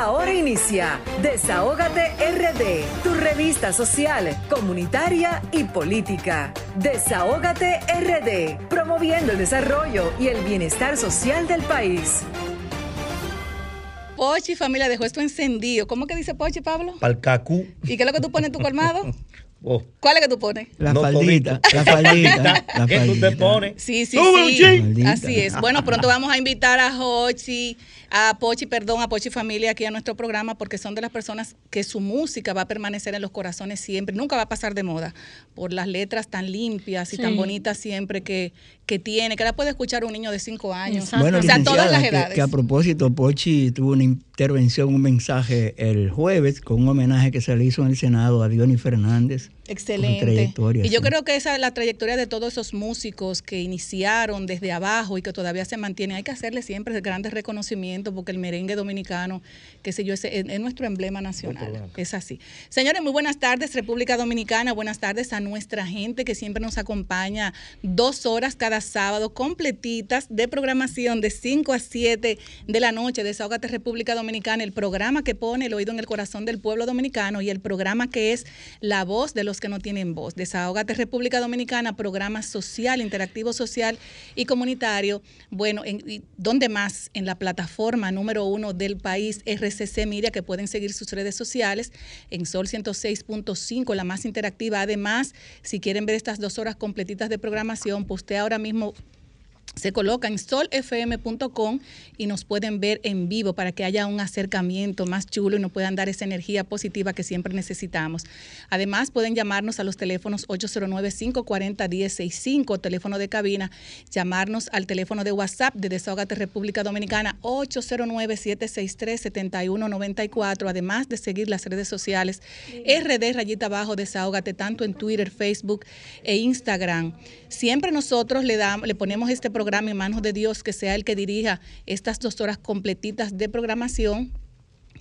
Ahora inicia Desahógate RD, tu revista social, comunitaria y política. Desahógate RD, promoviendo el desarrollo y el bienestar social del país. Pochi, familia, dejó esto encendido. ¿Cómo que dice Pochi, Pablo? Palcacú. ¿Y qué es lo que tú pones en tu colmado? Oh. ¿Cuál es que tú pones? La No faldita, la faldita. la ¿Qué tú te faldita. pones? Sí, sí, sí. Así es. Bueno, pronto vamos a invitar a Hochi, a Pochi, perdón, a Pochi Familia aquí a nuestro programa porque son de las personas que su música va a permanecer en los corazones siempre, nunca va a pasar de moda por las letras tan limpias y tan bonitas siempre que, que tiene, que la puede escuchar un niño de 5 años. Exacto. Bueno, o sea, todas las que- edades. Que, a propósito, Pochi tuvo una intervención, un mensaje el jueves con un homenaje que se le hizo en el Senado a Diony Fernández. Excelente. y yo sí. creo que esa es la trayectoria de todos esos músicos que iniciaron desde abajo y que todavía se mantienen. Hay que hacerle siempre grandes reconocimientos porque el merengue dominicano, qué sé yo, es, es- es nuestro emblema nacional. Es así. Señores, muy buenas tardes, República Dominicana. Buenas tardes a nuestra gente que siempre nos acompaña dos horas cada sábado completitas de programación de 5 a 7 de la noche. Desahógate República Dominicana, el programa que pone el oído en el corazón del pueblo dominicano y el programa que es la voz de los que no tienen voz. Desahógate República Dominicana, programa social, interactivo social y comunitario. Bueno, en, ¿dónde más? En la plataforma número uno del país, RCC Media, que pueden seguir sus redes sociales en Sol 106.5, la más interactiva. Además, si quieren ver estas dos horas completitas de programación, usted ahora mismo se coloca en solfm.com y nos pueden ver en vivo para que haya un acercamiento más chulo y nos puedan dar esa energía positiva que siempre necesitamos. Además, pueden llamarnos a los teléfonos 809-540-1065, teléfono de cabina, llamarnos al teléfono de WhatsApp de Desahogate República Dominicana 809-763-7194, además de seguir las redes sociales RD rayita abajo Desahógate, tanto en Twitter, Facebook e Instagram. Siempre nosotros le, damos, le ponemos este programa en manos de Dios, que sea el que dirija estas dos horas completitas de programación.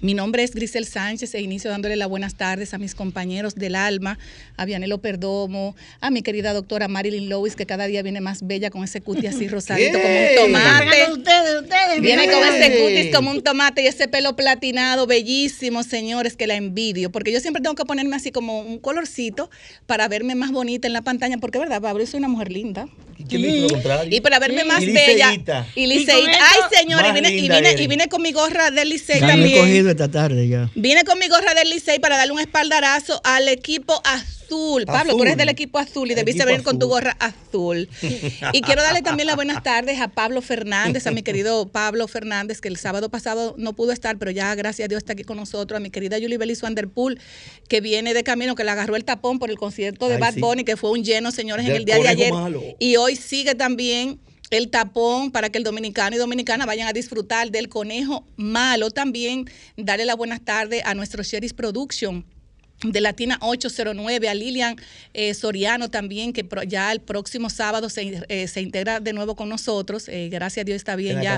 Mi nombre es Grisel Sánchez e inicio dándole las buenas tardes a mis compañeros del alma, a Vianelo Perdomo, a mi querida doctora Marilyn Lewis, que cada día viene más bella con ese cutis así rosadito como un tomate. Ustedes, ustedes. Viene con ese cutis como un tomate y ese pelo platinado, bellísimo, señores, que la envidio. Porque yo siempre tengo que ponerme así como un colorcito para verme más bonita en la pantalla. Porque, ¿verdad, Pablo? Yo soy una mujer linda. ¿Y quién dice lo contrario? Y para verme más Y bella. liceíta. Y Y liceíta. Ay, señores, y vine, y, vine, y vine con mi gorra del Licey Ya me he también. cogido esta tarde ya. Vine con mi gorra del Licey para darle un espaldarazo al equipo azul. Pablo, tú eres Azul. del equipo azul y debiste venir con tu azul. gorra azul. Y quiero darle también las buenas tardes a Pablo Fernández, a mi querido Pablo Fernández, que el sábado pasado no pudo estar, pero ya gracias a Dios está aquí con nosotros, a mi querida Julie Belis Vanderpool, que viene de camino, que le agarró el tapón por el concierto de Ay, Bad sí. Bunny, que fue un lleno, señores, en el día de ayer. malo. Y hoy sigue también el tapón para que el dominicano y dominicana vayan a disfrutar del conejo malo. También darle la buenas tardes a nuestro Sheris Production de Latina 809, a Lilian eh, Soriano también, que pro- ya el próximo sábado se, eh, se integra de nuevo con nosotros. Eh, gracias a Dios está bien ya.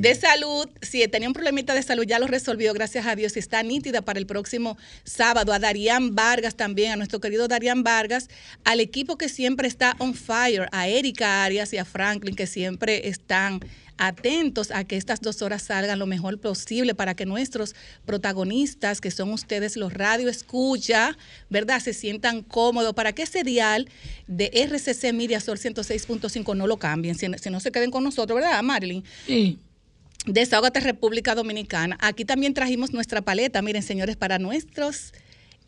De salud, si tenía un problemita de salud, ya lo resolvió, gracias a Dios, y está nítida para el próximo sábado. A Darían Vargas también, a nuestro querido Darían Vargas, al equipo que siempre está on fire, a Erika Arias y a Franklin, que siempre están atentos a que estas dos horas salgan lo mejor posible para que nuestros protagonistas, que son ustedes los radio escucha, ¿verdad? Se sientan cómodos para que ese dial de RCC Media Sol 106.5 no lo cambien, si, si no se queden con nosotros, ¿verdad, Marilyn? Sí. Desahógate República Dominicana. Aquí también trajimos nuestra paleta, miren señores, para nuestros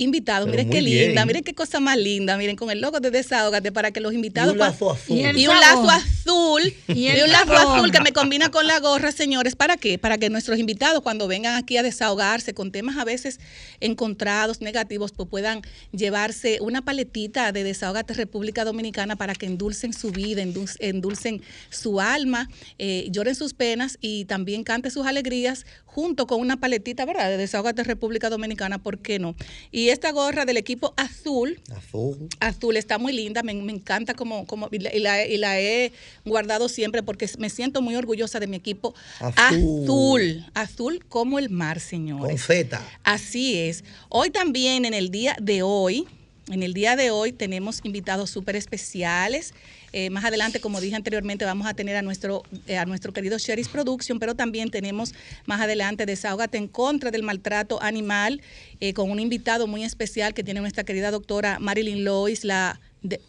invitados. Pero miren qué linda, miren qué cosa más linda, miren con el logo de Desahógate para que los invitados... Y un lazo azul. Y un lazo azul. Y un lazo azul que me combina con la gorra, señores. ¿Para qué? Para que nuestros invitados, cuando vengan aquí a desahogarse con temas a veces encontrados, negativos, pues puedan llevarse una paletita de Desahogate República Dominicana para que endulcen su vida, endul- endulcen su alma, eh, lloren sus penas y también cante sus alegrías junto con una paletita, ¿verdad? De Desahogate República Dominicana, ¿por qué no? Y esta gorra del equipo azul, Azul. azul está muy linda, me, me encanta como, como y, la, y y he guardado siempre porque me siento muy orgullosa de mi equipo Azul. azul, azul como el mar, Con señores. feta. Así es. Hoy también, en el día de hoy, En el día de hoy tenemos invitados súper especiales. Eh, más adelante, como dije anteriormente, vamos a tener a nuestro, eh, a nuestro querido Sheris Production, pero también tenemos más adelante Desahógate en contra del maltrato animal, eh, con un invitado muy especial que tiene nuestra querida doctora Marilyn Lois, la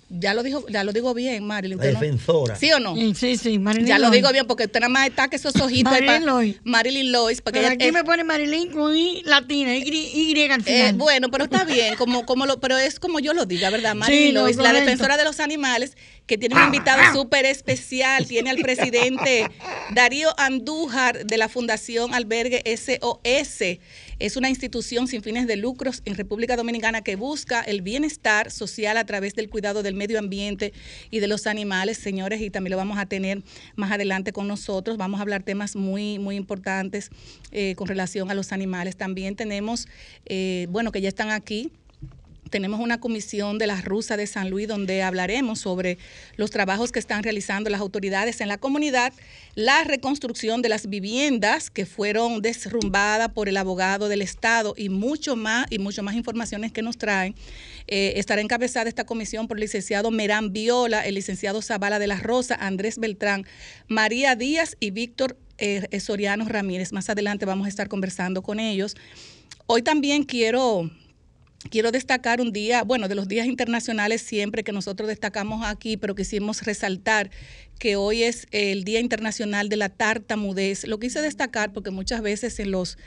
ya lo dijo, ya lo digo bien, Marilyn. La defensora. ¿Sí o no? Sí, sí, Marilyn. Ya lo digo bien, porque usted nada más está que esos ojitos. Marilyn Lois. Marilyn Lois. Porque pero aquí me pone Marilyn con I latina, Y, y al final. Eh, bueno, pero está bien, como, como lo, pero es como yo lo diga, ¿verdad? Marilyn Lois, la defensora de los animales, que tiene un invitado súper especial. Tiene al presidente Darío Andújar de la Fundación Albergue SOS es una institución sin fines de lucros en República Dominicana que busca el bienestar social a través del cuidado del medio ambiente y de los animales, señores, y también lo vamos a tener más adelante con nosotros. Vamos a hablar temas muy, muy importantes eh, con relación a los animales. También tenemos, eh, bueno, que ya están aquí tenemos una comisión de la Rusa de San Luis donde hablaremos sobre los trabajos que están realizando las autoridades en la comunidad, la reconstrucción de las viviendas que fueron desrumbadas por el abogado del Estado y mucho más y mucho más informaciones que nos traen. Eh, estará encabezada esta comisión por el licenciado Merán Viola, el licenciado Zavala de la Rosa, Andrés Beltrán, María Díaz y Víctor eh, Soriano Ramírez. Más adelante vamos a estar conversando con ellos. Hoy también quiero Quiero destacar un día, bueno, de los días internacionales siempre que nosotros destacamos aquí, pero quisimos resaltar que hoy es el Día Internacional de la Tartamudez. Lo quise destacar porque muchas veces en los,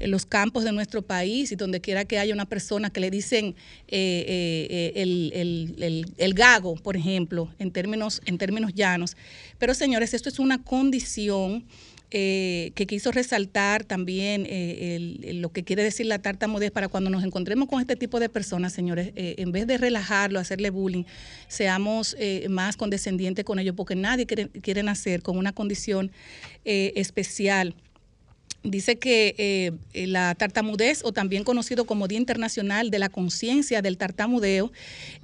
en los campos de nuestro país y donde quiera que haya una persona que le dicen eh, eh, el, el, el, gago, por ejemplo, en términos, en términos llanos. Pero señores, esto es una condición eh, que quiso resaltar también eh, lo que quiere decir la tartamudez para cuando nos encontremos con este tipo de personas, señores, eh, en vez de relajarlo, hacerle bullying, seamos más condescendientes con ellos, porque nadie quiere, quiere nacer con una condición especial Dice que eh, la tartamudez, o también conocido como Día Internacional de la Conciencia del Tartamudeo,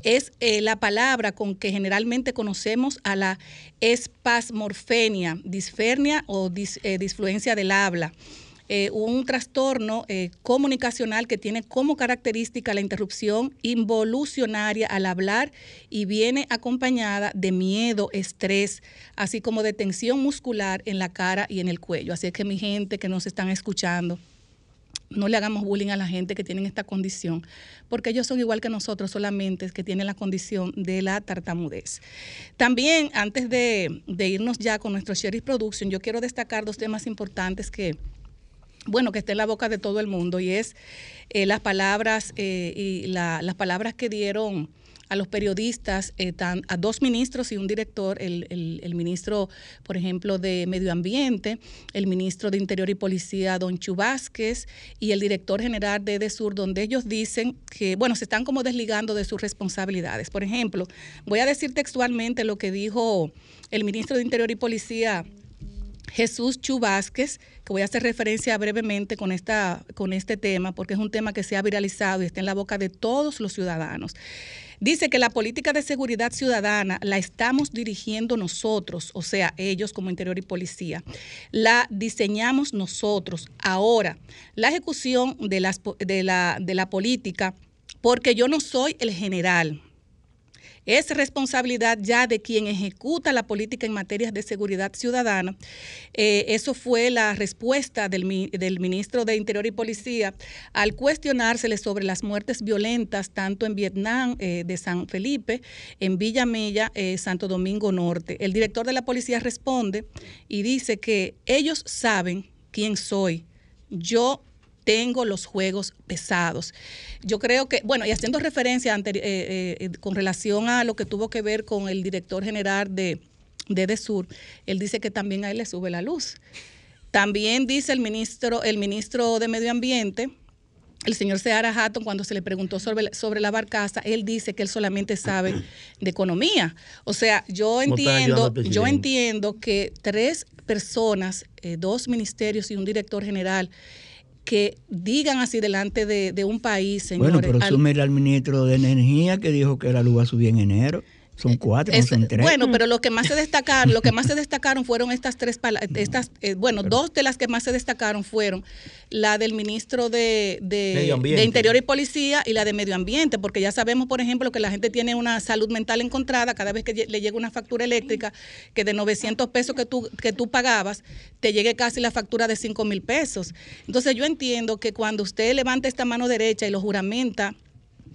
es eh, la palabra con que generalmente conocemos a la espasmorfenia, disfernia o eh, disfluencia del habla. Eh, un trastorno eh, comunicacional que tiene como característica la interrupción involucionaria al hablar y viene acompañada de miedo, estrés, así como de tensión muscular en la cara y en el cuello. Así que mi gente que nos están escuchando, no le hagamos bullying a la gente que tiene esta condición, porque ellos son igual que nosotros, solamente que tienen la condición de la tartamudez. También, antes de, irnos ya con nuestro Sherry Production, yo quiero destacar dos temas importantes que bueno, que esté en la boca de todo el mundo y es eh, las palabras eh, y las palabras que dieron a los periodistas, eh, a dos ministros y un director, el, ministro, por ejemplo, de Medio Ambiente, el ministro de Interior y Policía, don Chu Vázquez, y el director general de EDESUR, donde ellos dicen que, bueno, se están como desligando de sus responsabilidades. Por ejemplo, voy a decir textualmente lo que dijo el ministro de Interior y Policía Jesús Chubásquez, que voy a hacer referencia brevemente con, esta, con este tema, porque es un tema que se ha viralizado y está en la boca de todos los ciudadanos. Dice que la política de seguridad ciudadana la estamos dirigiendo nosotros, o sea, ellos como interior y policía. La diseñamos nosotros. Ahora, la ejecución de, las, de, la, de la política, porque yo no soy el general, es responsabilidad ya de quien ejecuta la política en materias de seguridad ciudadana. Eh, eso fue la respuesta del, ministro de Interior y Policía al cuestionársele sobre las muertes violentas tanto en Vietnam eh, de San Felipe, en Villa Mella, eh, Santo Domingo Norte. El director de la policía responde y dice que ellos saben quién soy. Yo tengo los juegos pesados. Yo creo que, bueno, y haciendo referencia eh, eh, con relación a lo que tuvo que ver con el director general de, de DESUR, él dice que también a él le sube la luz. También dice el ministro, el ministro de Medio Ambiente, el señor Seara Hatton, cuando se le preguntó sobre, sobre la barcaza, él dice que él solamente sabe de economía. O sea, yo entiendo, yo entiendo que tres personas, eh, dos ministerios y un director general, que digan así delante de, un país, señores. Bueno, pero al, al ministro de Energía que dijo que la luz va a subir en enero. Son cuatro, no Es- son tres. bueno, pero lo que más se destacaron, lo que más se destacaron fueron estas tres pala- estas, eh, bueno, dos de las que más se destacaron fueron la del ministro de, de- Interior y Policía y la de Medio Ambiente, porque ya sabemos, por ejemplo, que la gente tiene una salud mental encontrada cada vez que le llega una factura eléctrica, que de 900 pesos que tú, que tú pagabas, te llegue casi la factura de 5 mil pesos. Entonces yo entiendo que cuando usted levanta esta mano derecha y lo juramenta,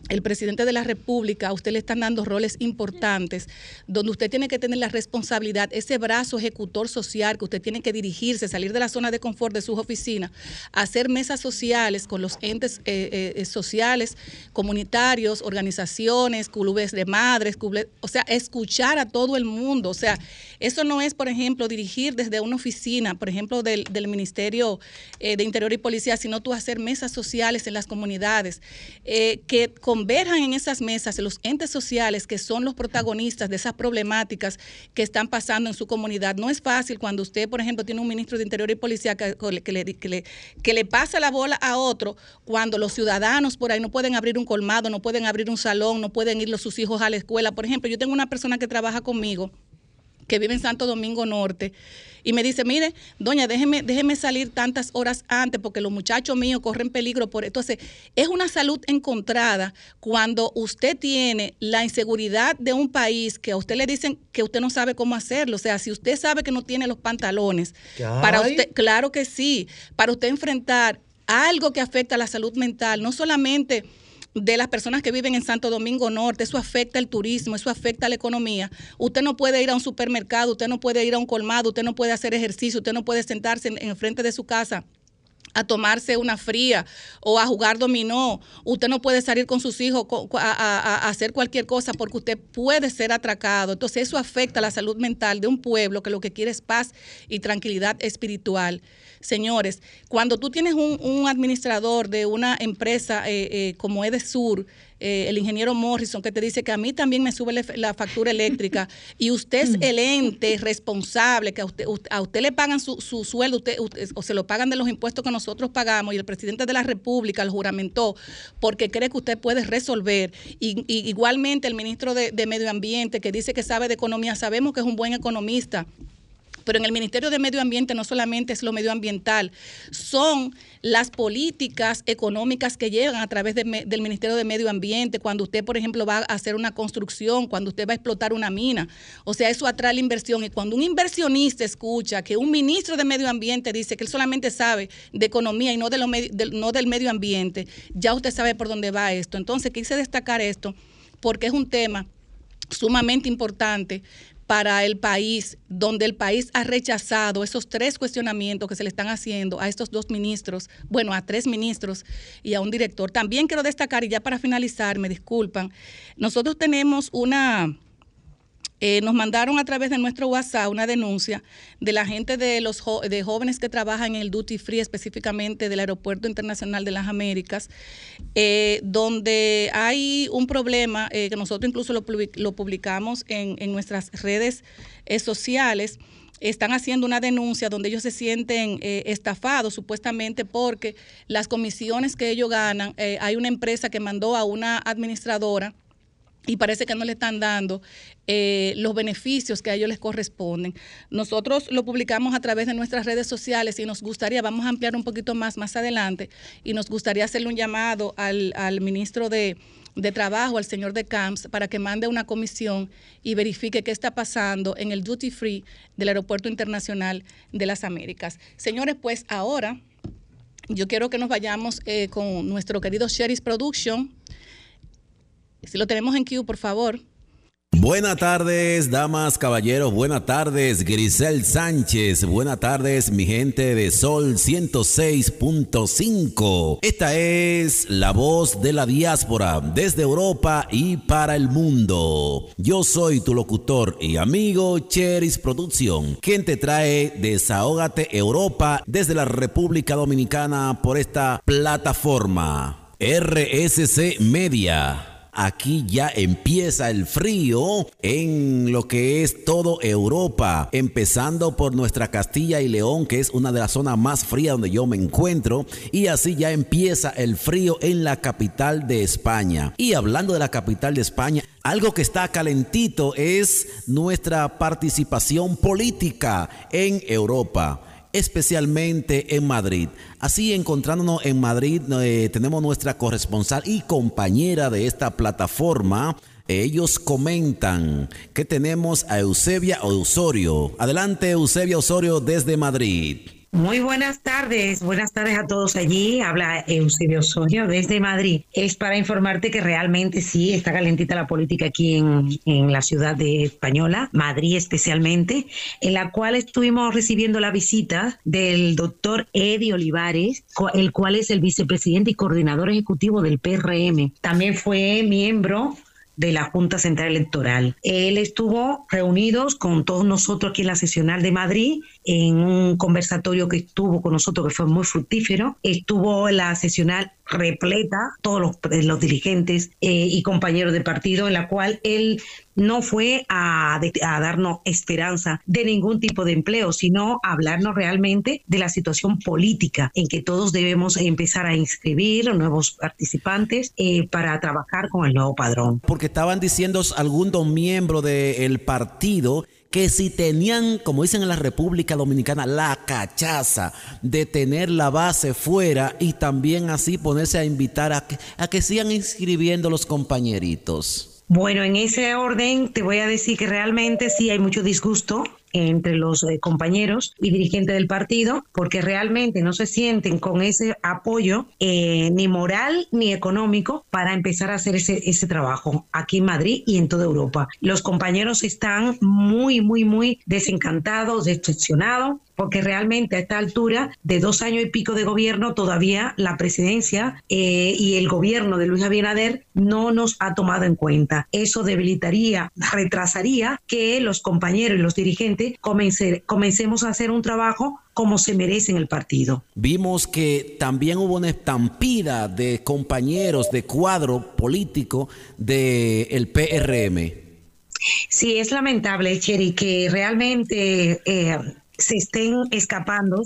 el presidente de la República, a usted le están dando roles importantes, donde usted tiene que tener la responsabilidad, ese brazo ejecutor social que usted tiene que dirigirse, salir de la zona de confort de sus oficinas, hacer mesas sociales con los entes eh, eh, sociales, comunitarios, organizaciones, clubes de madres, clubes- o sea, escuchar a todo el mundo. O sea, eso no es, por ejemplo, dirigir desde una oficina, por ejemplo, del, del Ministerio eh, de Interior y Policía, sino tú hacer mesas sociales en las comunidades, que converjan en esas mesas los entes sociales que son los protagonistas de esas problemáticas que están pasando en su comunidad. No es fácil cuando usted, por ejemplo, tiene un ministro de Interior y Policía que, le, que le- que le pasa la bola a otro, cuando los ciudadanos por ahí no pueden abrir un colmado, no pueden abrir un salón, no pueden ir los, sus hijos a la escuela. Por ejemplo, yo tengo una persona que trabaja conmigo que vive en Santo Domingo Norte, y me dice, mire, doña, déjeme, déjeme salir tantas horas antes porque los muchachos míos corren peligro por Entonces, es una salud encontrada cuando usted tiene la inseguridad de un país que a usted le dicen que usted no sabe cómo hacerlo. O sea, si usted sabe que no tiene los pantalones, ¿Qué para usted, claro que sí, para usted enfrentar algo que afecta a la salud mental, no solamente de las personas que viven en Santo Domingo Norte, eso afecta el turismo, eso afecta la economía. Usted no puede ir a un supermercado, usted no puede ir a un colmado, usted no puede hacer ejercicio, usted no puede sentarse en, en frente de su casa a tomarse una fría o a jugar dominó. Usted no puede salir con sus hijos a- a hacer cualquier cosa porque usted puede ser atracado. Entonces eso afecta la salud mental de un pueblo que lo que quiere es paz y tranquilidad espiritual. Señores, cuando tú tienes un, administrador de una empresa eh, eh, como Edesur, eh, el ingeniero Morrison, que te dice que a mí también me sube la, factura eléctrica y usted es el ente responsable, que a usted, a usted le pagan su, su sueldo usted, usted- o se lo pagan de los impuestos que nosotros pagamos y el presidente de la República lo juramentó porque cree que usted puede resolver. Y, y igualmente el ministro de Medio Ambiente, que dice que sabe de economía, sabemos que es un buen economista. Pero en el Ministerio de Medio Ambiente no solamente es lo medioambiental, son las políticas económicas que llegan a través de del Ministerio de Medio Ambiente, cuando usted, por ejemplo, va a hacer una construcción, cuando usted va a explotar una mina. O sea, eso atrae la inversión. Y cuando un inversionista escucha que un ministro de Medio Ambiente dice que él solamente sabe de economía y no, de lo del- no del medio ambiente, ya usted sabe por dónde va esto. Entonces, quise destacar esto porque es un tema sumamente importante para el país, donde el país ha rechazado esos tres cuestionamientos que se le están haciendo a estos dos ministros, bueno, a tres ministros y a un director. También quiero destacar, y ya para finalizar, me disculpan, nosotros tenemos una... eh, nos mandaron a través de nuestro WhatsApp una denuncia de la gente de los de jóvenes que trabajan en el duty free, específicamente del Aeropuerto Internacional de las Américas, eh, donde hay un problema eh, que nosotros incluso lo, lo publicamos en, en nuestras redes eh, sociales. Están haciendo una denuncia donde ellos se sienten estafados supuestamente porque las comisiones que ellos ganan, hay una empresa que mandó a una administradora y parece que no le están dando eh, los beneficios que a ellos les corresponden. Nosotros lo publicamos a través de nuestras redes sociales y nos gustaría, vamos a ampliar un poquito más más adelante, y nos gustaría hacerle un llamado al, al ministro de, de Trabajo, al señor de Camps, para que mande una comisión y verifique qué está pasando en el duty free del Aeropuerto Internacional de las Américas. Señores, pues ahora yo quiero que nos vayamos eh, con nuestro querido Sherry's Production. Si lo tenemos en queue, por favor. Buenas tardes, damas, caballeros. Buenas tardes, Grisel Sánchez. Buenas tardes, mi gente de Sol 106.5. Esta es la voz de la diáspora desde Europa y para el mundo. Yo soy tu locutor y amigo Cheris Producción, quien te trae Desahógate Europa desde la República Dominicana por esta plataforma. RSC Media. Aquí ya empieza el frío en lo que es todo Europa, empezando por nuestra Castilla y León, que es una de las zonas más frías donde yo me encuentro, y así ya empieza el frío en la capital de España. Y hablando de la capital de España, algo que está calentito es nuestra participación política en Europa especialmente en Madrid. Así encontrándonos en Madrid eh, tenemos nuestra corresponsal y compañera de esta plataforma. Ellos comentan que tenemos a Eusebia Osorio. Adelante Eusebia Osorio desde Madrid. Muy buenas tardes, buenas tardes a todos allí. Habla Eusebio Osorio desde Madrid. Es para informarte que realmente sí está calentita la política aquí en, en, la ciudad de Española, Madrid especialmente, en la cual estuvimos recibiendo la visita del doctor Eddie Olivares, el cual es el vicepresidente y coordinador ejecutivo del PRM. También fue miembro de la Junta Central Electoral. Él estuvo reunidos con todos nosotros aquí en la sesional de Madrid en un conversatorio que estuvo con nosotros que fue muy fructífero. Estuvo la sesional repleta, todos los, los dirigentes eh, y compañeros de partido, en la cual él no fue a, a, darnos esperanza de ningún tipo de empleo, sino a hablarnos realmente de la situación política en que todos debemos empezar a inscribir nuevos participantes eh, para trabajar con el nuevo padrón. Porque estaban diciendo algunos miembros del partido que si tenían, como dicen en la República Dominicana, la cachaza de tener la base fuera y también así ponerse a invitar a que, a que sigan inscribiendo los compañeritos. Bueno, en ese orden te voy a decir que realmente sí hay mucho disgusto entre los eh, compañeros y dirigentes del partido, porque realmente no se sienten con ese apoyo eh, ni moral ni económico para empezar a hacer ese, ese trabajo aquí en Madrid y en toda Europa. Los compañeros están muy, muy, muy desencantados, decepcionados, porque realmente a esta altura de dos años y pico de gobierno todavía la presidencia eh, y el gobierno de Luis Abinader no nos ha tomado en cuenta. Eso debilitaría, retrasaría que los compañeros y los dirigentes comencemos a hacer un trabajo como se merece en el partido. Vimos que también hubo una estampida de compañeros de cuadro político del el PRM. Sí, es lamentable, Cheri, que realmente eh, se estén escapando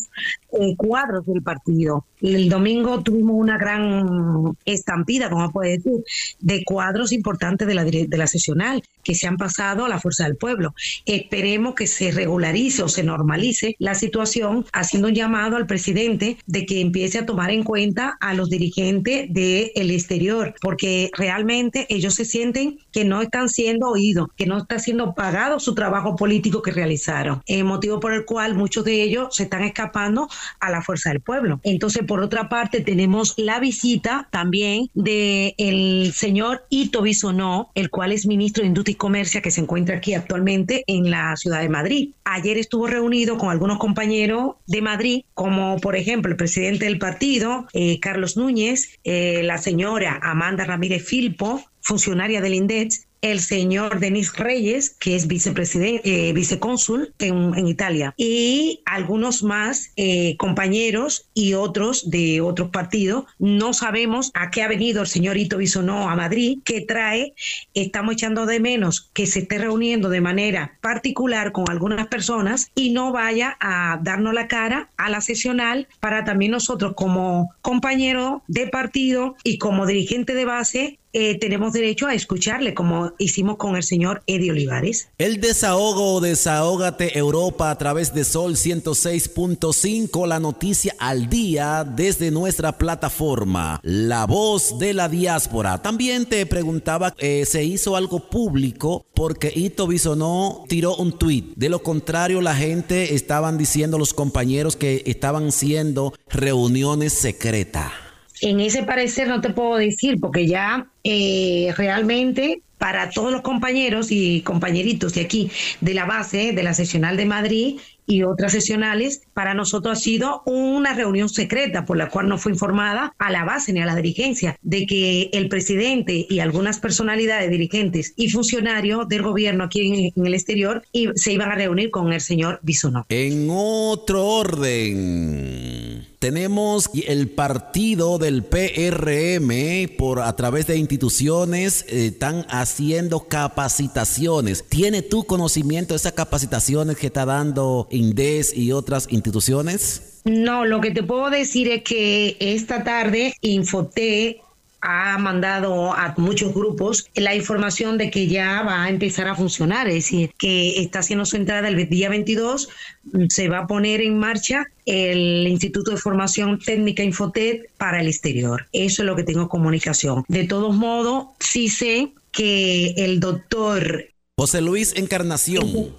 eh, cuadros del partido. El domingo tuvimos una gran estampida, como puede decir, de cuadros importantes de la, de la sesional que se han pasado a la fuerza del pueblo. Esperemos que se regularice o se normalice la situación, haciendo un llamado al presidente de que empiece a tomar en cuenta a los dirigentes del exterior, porque realmente ellos se sienten que no están siendo oídos, que no está siendo pagado su trabajo político que realizaron. El motivo por el cual muchos de ellos se están escapando a la fuerza del pueblo. Entonces, por otra parte, tenemos la visita también del el señor Ito Bisonó, el cual es ministro de Industria y Comercio, que se encuentra aquí actualmente en la ciudad de Madrid. Ayer estuvo reunido con algunos compañeros de Madrid, como por ejemplo el presidente del partido, eh, Carlos Núñez, eh, la señora Amanda Ramírez Filpo, funcionaria del INDEX, el señor Denis Reyes, que es vicepresidente, eh, vicecónsul en, en, Italia, y algunos más eh, compañeros y otros de otros partidos. No sabemos a qué ha venido el señor Ito Bisonó a Madrid, qué trae. Estamos echando de menos que se esté reuniendo de manera particular con algunas personas y no vaya a darnos la cara a la sesional para también nosotros como compañeros de partido y como dirigente de base eh, tenemos derecho a escucharle, como hicimos con el señor Eddie Olivares. El desahogo, desahógate Europa a través de Sol 106.5, la noticia al día desde nuestra plataforma, La Voz de la Diáspora. También te preguntaba, eh, ¿se hizo algo público? Porque Ito Bisonó tiró un tuit. De lo contrario, la gente estaban diciendo, los compañeros, que estaban siendo reuniones secretas. En ese parecer no te puedo decir porque ya eh, realmente para todos los compañeros y compañeritos de aquí, de la base, de la seccional de Madrid y otras seccionales, para nosotros ha sido una reunión secreta por la cual no fue informada a la base ni a la dirigencia de que el presidente y algunas personalidades dirigentes y funcionarios del gobierno aquí en, el exterior se iban a reunir con el señor Bisonó. En otro orden tenemos el partido del PRM por a través de instituciones eh, están haciendo capacitaciones. ¿Tiene tu conocimiento de esas capacitaciones que está dando INDES y otras instituciones? No, lo que te puedo decir es que esta tarde Infoté ha mandado a muchos grupos la información de que ya va a empezar a funcionar, es decir, que está haciendo su entrada el día 22, mm, se va a poner en marcha el Instituto de Formación Técnica Infotet para el exterior. Eso es lo que tengo comunicación. De todos modos, sí sé que el doctor José Luis Encarnación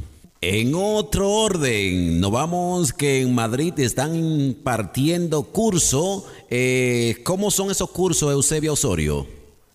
en otro orden, nos vamos que en Madrid están impartiendo curso. Eh, ¿Cómo son esos cursos, Eusebio Osorio?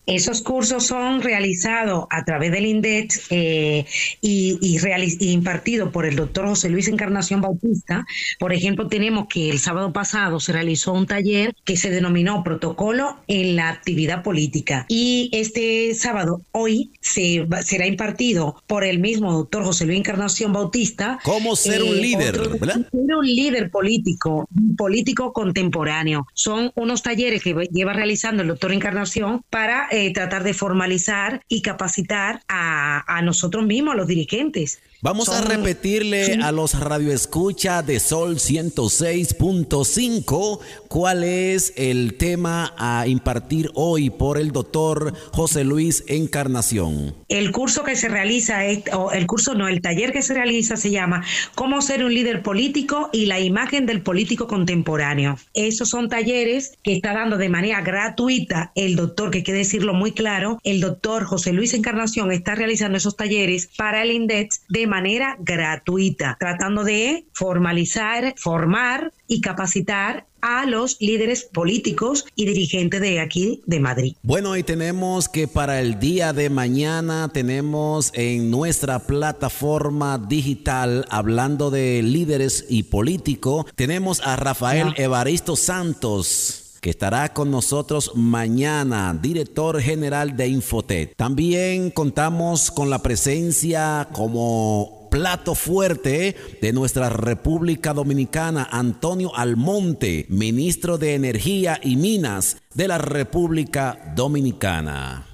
Esos cursos son realizados a través del INDET eh, y, y, impartidos por el doctor José Luis Encarnación Bautista. Por ejemplo, tenemos que el sábado pasado se realizó un taller que se denominó Protocolo en la actividad política. Y este sábado, hoy, se será impartido por el mismo doctor José Luis Encarnación Bautista. ¿Cómo ser un eh, líder? ¿verdad? Ser un líder político, político contemporáneo. Son unos talleres que lleva realizando el doctor Encarnación para eh, tratar de formalizar y capacitar a, nosotros mismos, a los dirigentes. Vamos a repetirle a los radioescucha de Sol 106.5 cuál es el tema a impartir hoy por el doctor José Luis Encarnación. El curso que se realiza, o el curso no, el taller que se realiza se llama Cómo ser un líder político y la imagen del político contemporáneo. Esos son talleres que está dando de manera gratuita el doctor, que hay que decirlo muy claro, el doctor José Luis Encarnación está realizando esos talleres para el INDEX de manera gratuita, tratando de formalizar, formar y capacitar a los líderes políticos y dirigentes de aquí de Madrid. Bueno, y tenemos que para el día de mañana tenemos en nuestra plataforma digital, hablando de líderes y políticos, tenemos a Rafael Evaristo Santos que estará con nosotros mañana, director general de Infotet. También contamos con la presencia como plato fuerte de nuestra República Dominicana, Antonio Almonte, ministro de Energía y Minas de la República Dominicana.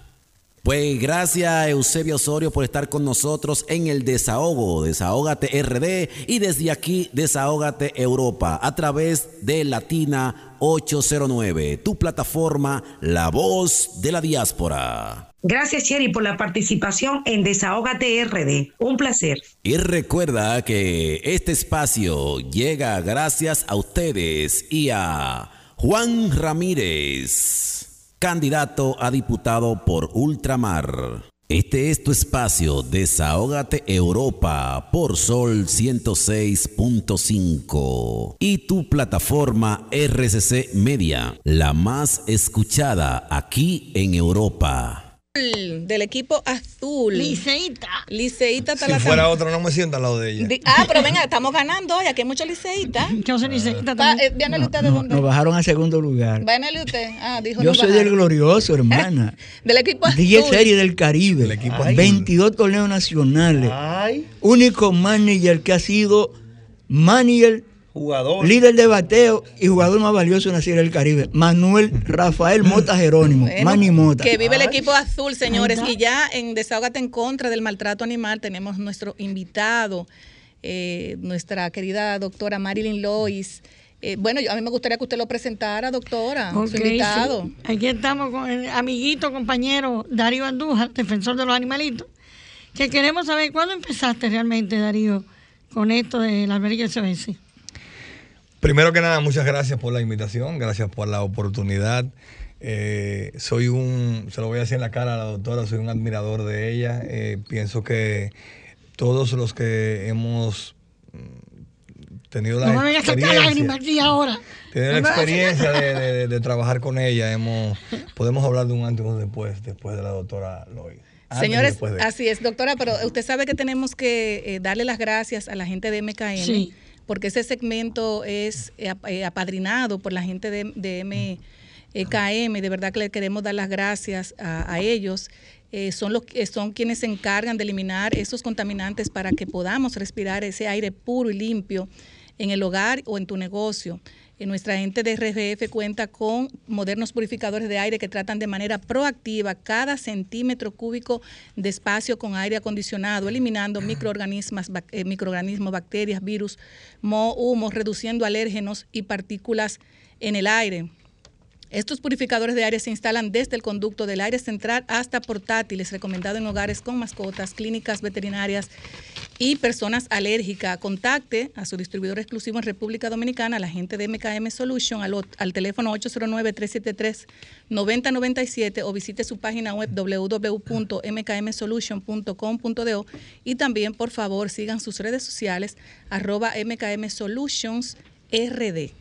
Pues gracias Eusebio Osorio por estar con nosotros en el desahogo, desahógate RD y desde aquí desahógate Europa a través de Latina 809, tu plataforma La Voz de la Diáspora. Gracias, Cherry, por la participación en Desahógate RD. Un placer. Y recuerda que este espacio llega gracias a ustedes y a Juan Ramírez, candidato a diputado por Ultramar. Este es tu espacio, Desahógate Europa por Sol 106.5 y tu plataforma RCC Media, la más escuchada aquí en Europa del equipo azul. Liceíta. Liceíta Si fuera otro, no me siento al lado de ella. ah, pero venga, estamos ganando hoy. Aquí hay muchos liceítas. Yo soy liceíta también. Eh, usted de dónde? Nos bajaron a segundo lugar. Váyanle usted. Ah, dijo Yo soy del glorioso, hermana. del equipo azul. 10 series del Caribe. Del equipo 22 torneos nacionales. Ay. Único manager que ha sido manager Jugador. Líder de bateo y jugador más valioso en la Serie del Caribe. Manuel Rafael Mota Jerónimo. Mani Mota. Que vive el equipo azul, señores. Y ya en Desahogate en contra del maltrato animal tenemos nuestro invitado, eh, nuestra querida doctora Marilyn Lois. Eh, bueno, a mí me gustaría que usted lo presentara, doctora, su invitado. Aquí estamos con el amiguito, compañero Darío Andújar, defensor de los animalitos, que queremos saber cuándo empezaste realmente, Darío, con esto del albergue SOS. Primero que nada, muchas gracias por la invitación, gracias por la oportunidad. Eh, soy un, se lo voy a decir en la cara a la doctora, soy un admirador de ella. Eh, pienso que todos los que hemos mm, tenido la experiencia, ahora. Tenido la experiencia de, trabajar con ella, hemos, podemos hablar de un antes y un después, después de la doctora Loy. Señores, así es, doctora, pero usted sabe que tenemos que eh, darle las gracias a la gente de MKM. Sí porque ese segmento es eh, eh, apadrinado por la gente de, MKM. De verdad que le queremos dar las gracias a, ellos. Eh, son, los, son quienes se encargan de eliminar esos contaminantes para que podamos respirar ese aire puro y limpio en el hogar o en tu negocio. Eh, Nuestra gente de RGF cuenta con modernos purificadores de aire que tratan de manera proactiva cada centímetro cúbico de espacio con aire acondicionado, eliminando microorganismos, eh, microorganismos bacterias, virus, moho, humos, reduciendo alérgenos y partículas en el aire. Estos purificadores de aire se instalan desde el conducto del aire central hasta portátiles, recomendado en hogares con mascotas, clínicas veterinarias y personas alérgicas. Contacte a su distribuidor exclusivo en República Dominicana, la gente de MKM Solution, al, al teléfono 809-373-9097 o visite su página web www.mkmsolution.com.do y también, por favor, sigan sus redes sociales, arroba MKM Solutions RD.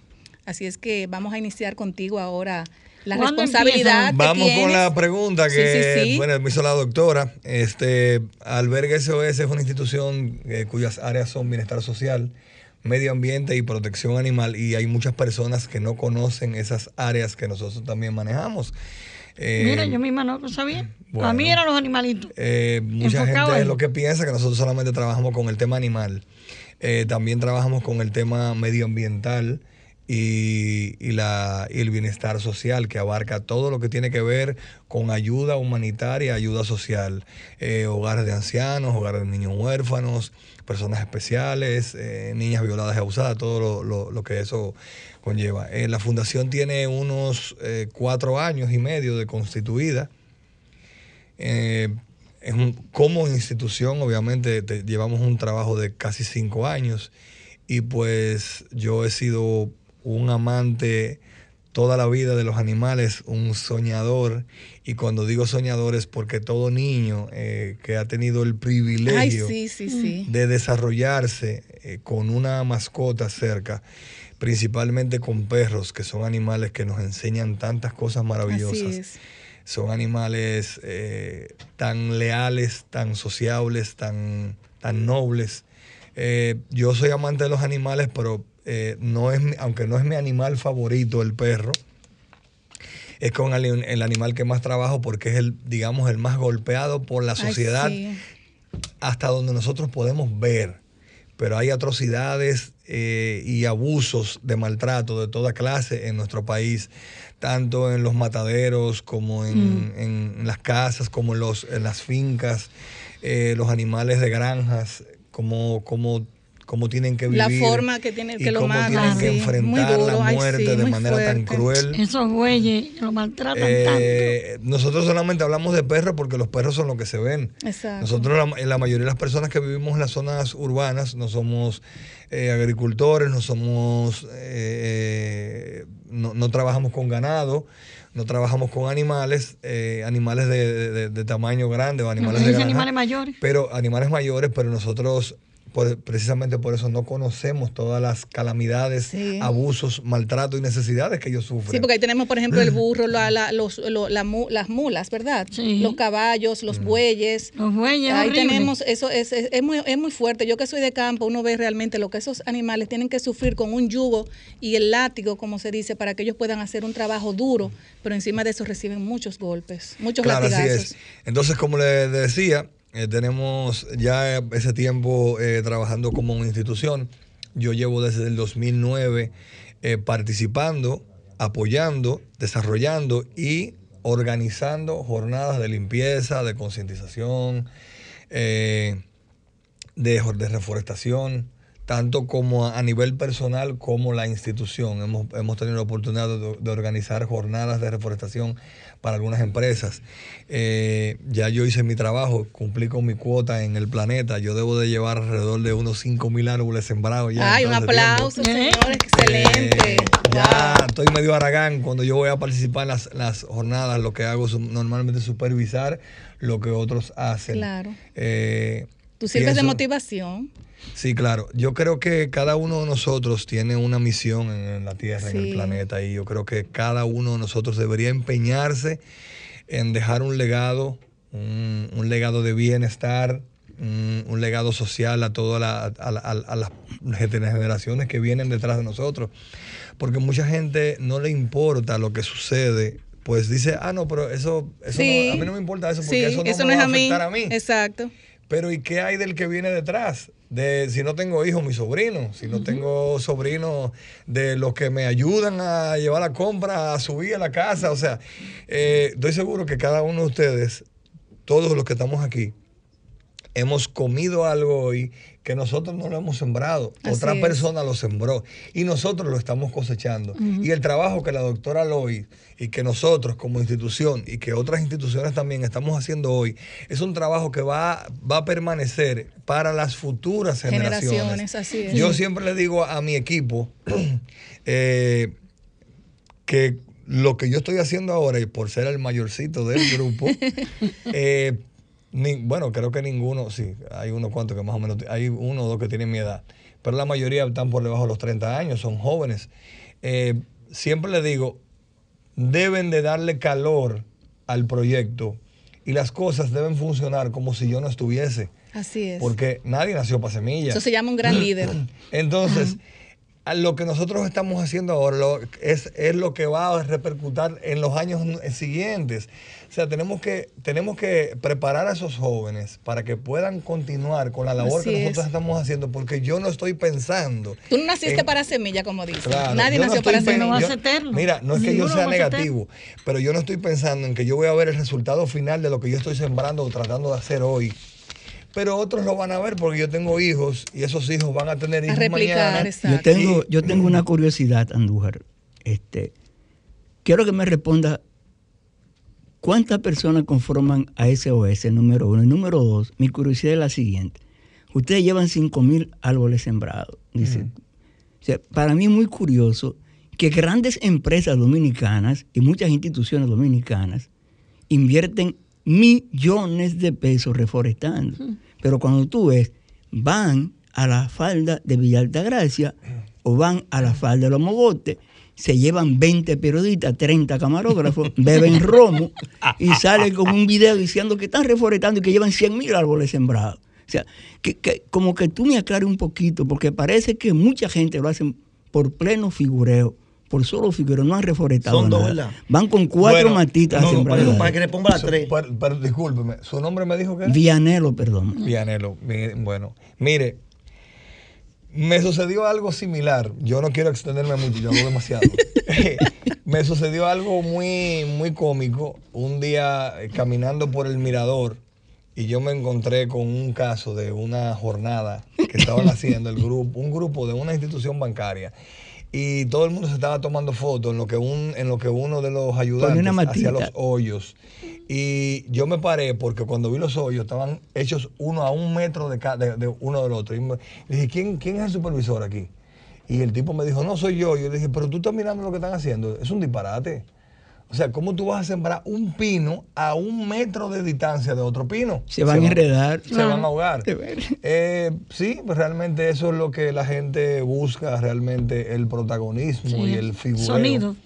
Así es que vamos a iniciar contigo ahora la ¿Cuándo responsabilidad que Vamos con la pregunta que sí, sí. bueno, me hizo la doctora. Este Albergue SOS es una institución eh, cuyas áreas son bienestar social, medio ambiente y protección animal y hay muchas personas que no conocen esas áreas que nosotros también manejamos. Eh, Mira, yo misma no lo sabía. bueno. A mí eran los animalitos. eh, mucha gente es lo que piensa que nosotros solamente trabajamos con el tema animal. Eh, también trabajamos con el tema medioambiental y, y la, el bienestar social, que abarca todo lo que tiene que ver con ayuda humanitaria, ayuda social. Eh, hogares de ancianos, hogares de niños huérfanos, personas especiales, eh, niñas violadas y abusadas, todo lo, lo- lo que eso conlleva. Eh, la fundación tiene unos cuatro años y medio de constituida. Es un- como institución, obviamente, te- llevamos un trabajo de casi cinco años y pues yo he sido un amante toda la vida de los animales, un soñador. Y cuando digo soñador es porque todo niño eh, que ha tenido el Ay, privilegio sí, sí, sí. de desarrollarse eh, con una mascota cerca, principalmente con perros, que son animales que nos enseñan tantas cosas maravillosas Así es. son animales eh, tan leales, tan sociables, tan, tan nobles. Eh, yo soy amante de los animales, pero eh, no es, aunque no es mi animal favorito, el perro, es con el, el animal que más trabajo porque es el, digamos, el más golpeado por la Ay, sociedad sí. hasta donde nosotros podemos ver. Pero hay atrocidades eh, y abusos de maltrato de toda clase en nuestro país, tanto en los mataderos como en, en las casas, como en, los, en las fincas, eh, los animales de granjas, como, como, como tienen que La vivir. forma que tiene- y que lo cómo matan, tienen que sí, muy enfrentar duro, la ay, muerte sí, de manera tan cruel. Esos güeyes lo maltratan Eh, nosotros solamente hablamos de perros porque los perros son lo que se ven. Exacto. Nosotros, la, la mayoría de las personas que vivimos en las zonas urbanas, no somos eh, agricultores, no somos, eh, no, no trabajamos con ganado, no trabajamos con animales, eh, animales de, de- de tamaño grande o tanto. animales Se de granja, animales mayores. pero animales mayores, pero nosotros por- precisamente por eso no conocemos todas las calamidades, Sí. abusos, maltratos y necesidades que ellos sufren. Sí, porque ahí tenemos, por ejemplo, el burro, la- la- los, lo- la mu- las mulas, ¿verdad? Sí. Los caballos, los Mm. bueyes. Los bueyes Ahí tenemos, eso es, es, es muy, es muy fuerte. Yo que soy de campo, uno ve realmente lo que esos animales tienen que sufrir con un yugo y el látigo, como se dice, para que ellos puedan hacer un trabajo duro, pero encima de eso reciben muchos golpes, muchos Claro, así es. Entonces, como le decía, eh, tenemos ya ese tiempo eh, trabajando como una institución. Yo llevo desde el 2009 eh, participando, apoyando, desarrollando y organizando jornadas de limpieza, de concientización, de reforestación, tanto como a, nivel personal como la institución. Hemos, hemos tenido la oportunidad de, de organizar jornadas de reforestación para algunas empresas. Eh, ya yo hice mi trabajo, cumplí con mi cuota en el planeta. Yo debo de llevar alrededor de unos 5 mil árboles sembrados ya. Ay, un aplauso, tiempo. señores, excelente. Eh, ya Wow. estoy medio aragán cuando yo voy a participar en las, las jornadas. Lo que hago es normalmente supervisar lo que otros hacen. Claro. Eh, Tú sirves de motivación. Sí, claro. Yo creo que cada uno de nosotros tiene una misión en, la Tierra, en el planeta, y yo creo que cada uno de nosotros debería empeñarse en dejar un legado, un, un legado de bienestar, un, un legado social a todas la- a, la- a- a las generaciones que vienen detrás de nosotros. Porque mucha gente no le importa lo que sucede. Pues dice, ah, no, pero eso, eso Sí. no- a mí no me importa eso porque Sí, eso no eso me no va a afectar a mí. Exacto. Pero ¿y qué hay del que viene detrás? De si no tengo hijos, mis sobrinos, si no tengo sobrinos de los que me ayudan a llevar la compra, a subir a la casa. O sea, eh, estoy seguro que cada uno de ustedes, todos los que estamos aquí, hemos comido algo hoy que nosotros no lo hemos sembrado, Así otra es. persona lo sembró y nosotros lo estamos cosechando. Y el trabajo que la doctora Loy y que nosotros como institución y que otras instituciones también estamos haciendo hoy es un trabajo que va, va a permanecer para las futuras generaciones. Generaciones, así es. Yo siempre le digo a mi equipo eh, que lo que yo estoy haciendo ahora, y por ser el mayorcito del grupo, eh, ni- bueno, creo que ninguno, sí, hay unos cuantos que más o menos, hay uno o dos que tienen mi edad, pero la mayoría están por debajo de los 30 años, son jóvenes. Eh, siempre le digo, deben de darle calor al proyecto y las cosas deben funcionar como si yo no estuviese, Así es. porque nadie nació para semillas. Eso se llama un gran líder. Entonces, lo que nosotros estamos haciendo ahora lo- es, es lo que va a repercutir en los años siguientes. O sea, tenemos que, tenemos que preparar a esos jóvenes para que puedan continuar con la labor Así que nosotros es. estamos haciendo, porque yo no estoy pensando. Tú no naciste en- para semilla, como dicen. Claro, Nadie no nació para semilla. eterno. Mira, no es que yo sea negativo, pero yo no estoy pensando en que yo voy a ver el resultado final de lo que yo estoy sembrando o tratando de hacer hoy. Pero otros lo van a ver porque yo tengo hijos y esos hijos van a tener A hijos replicar, mañana. exacto. Yo tengo, yo tengo una curiosidad, Andújar. Este, quiero que me responda cuántas personas conforman a SOS, número uno. Y número dos, mi curiosidad es la siguiente. Ustedes llevan 5 mil árboles sembrados. Dice. O sea, para mí es muy curioso que grandes empresas dominicanas y muchas instituciones dominicanas invierten millones de pesos reforestando. Pero cuando tú ves, van a la falda de Villa Altagracia o van a la falda de los Mogotes, se llevan 20 periodistas, 30 camarógrafos, beben romo y salen con un video diciendo que están reforestando y que llevan 100 mil árboles sembrados. O sea, que, que- como que tú me aclares un poquito, porque parece que mucha gente lo hacen por pleno figureo, por solo figureo, no han reforestado Son dos, nada. ¿verdad? Van con cuatro Bueno, matitas No, a no, sembrar para, para que le ponga las Su- tres. pero, pero discúlpeme, ¿su nombre me dijo que era? Vianelo, perdón. Vianelo. Bueno, mire, me sucedió algo similar. Yo no quiero extenderme mucho, yo hablo demasiado. me sucedió algo muy, muy cómico. Un día eh, caminando por el mirador y yo me encontré con un caso de una jornada que estaban haciendo el grupo, un grupo de una institución bancaria. Y todo el mundo se estaba tomando fotos en lo que un, en lo que uno de los ayudantes hacía los hoyos. Y yo me paré porque cuando vi los hoyos estaban hechos uno a un metro de, de, de uno del otro. Y me dije, ¿quién, ¿quién es el supervisor aquí? Y el tipo me dijo, no soy yo. Y yo le dije, pero tú estás mirando lo que están haciendo. Es un disparate. O sea, ¿cómo tú vas a sembrar un pino a un metro de distancia de otro pino? Se van a enredar. Se van a ahogar. Eh, sí, pues realmente eso es lo que la gente busca, realmente el protagonismo Sí, y el figureo. sonido.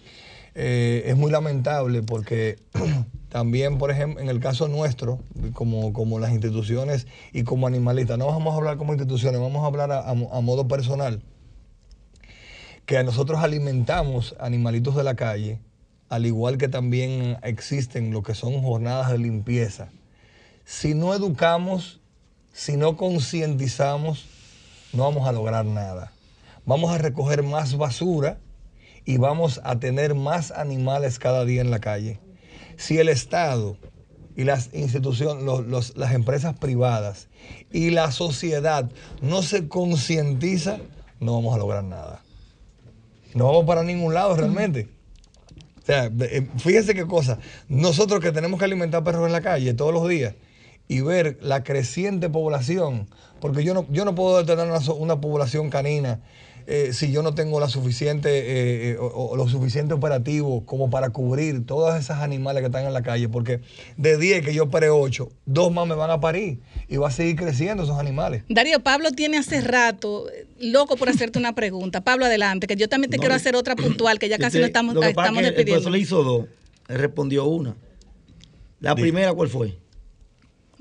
Eh, es muy lamentable porque también, por ejemplo, en el caso nuestro, como, como las instituciones y como animalistas, no vamos a hablar como instituciones, vamos a hablar a, a modo personal, que nosotros alimentamos animalitos de la calle, al igual que también existen lo que son jornadas de limpieza. Si no educamos, si no concientizamos, no vamos a lograr nada. Vamos a recoger más basura y vamos a tener más animales cada día en la calle. Si el Estado y las instituciones, los- las empresas privadas y la sociedad no se concientiza, no vamos a lograr nada. No vamos para ningún lado realmente. Sea, eh, fíjense qué cosa. Nosotros que tenemos que alimentar perros en la calle todos los días y ver la creciente población, porque yo no, yo no puedo tener una, una población canina eh, si yo no tengo la suficiente, eh, eh, o, o lo suficiente operativo como para cubrir todas esas animales que están en la calle, porque de 10 que yo paré 8, dos más me van a parir y va a seguir creciendo esos animales. Darío, Pablo tiene hace rato, loco por hacerte una pregunta. Pablo, adelante, que yo también te No, quiero hacer otra puntual, que ya casi Este, no estamos, lo que pasa estamos es que El profesor despidiendo. le hizo dos. Respondió una. La primera, ¿cuál fue?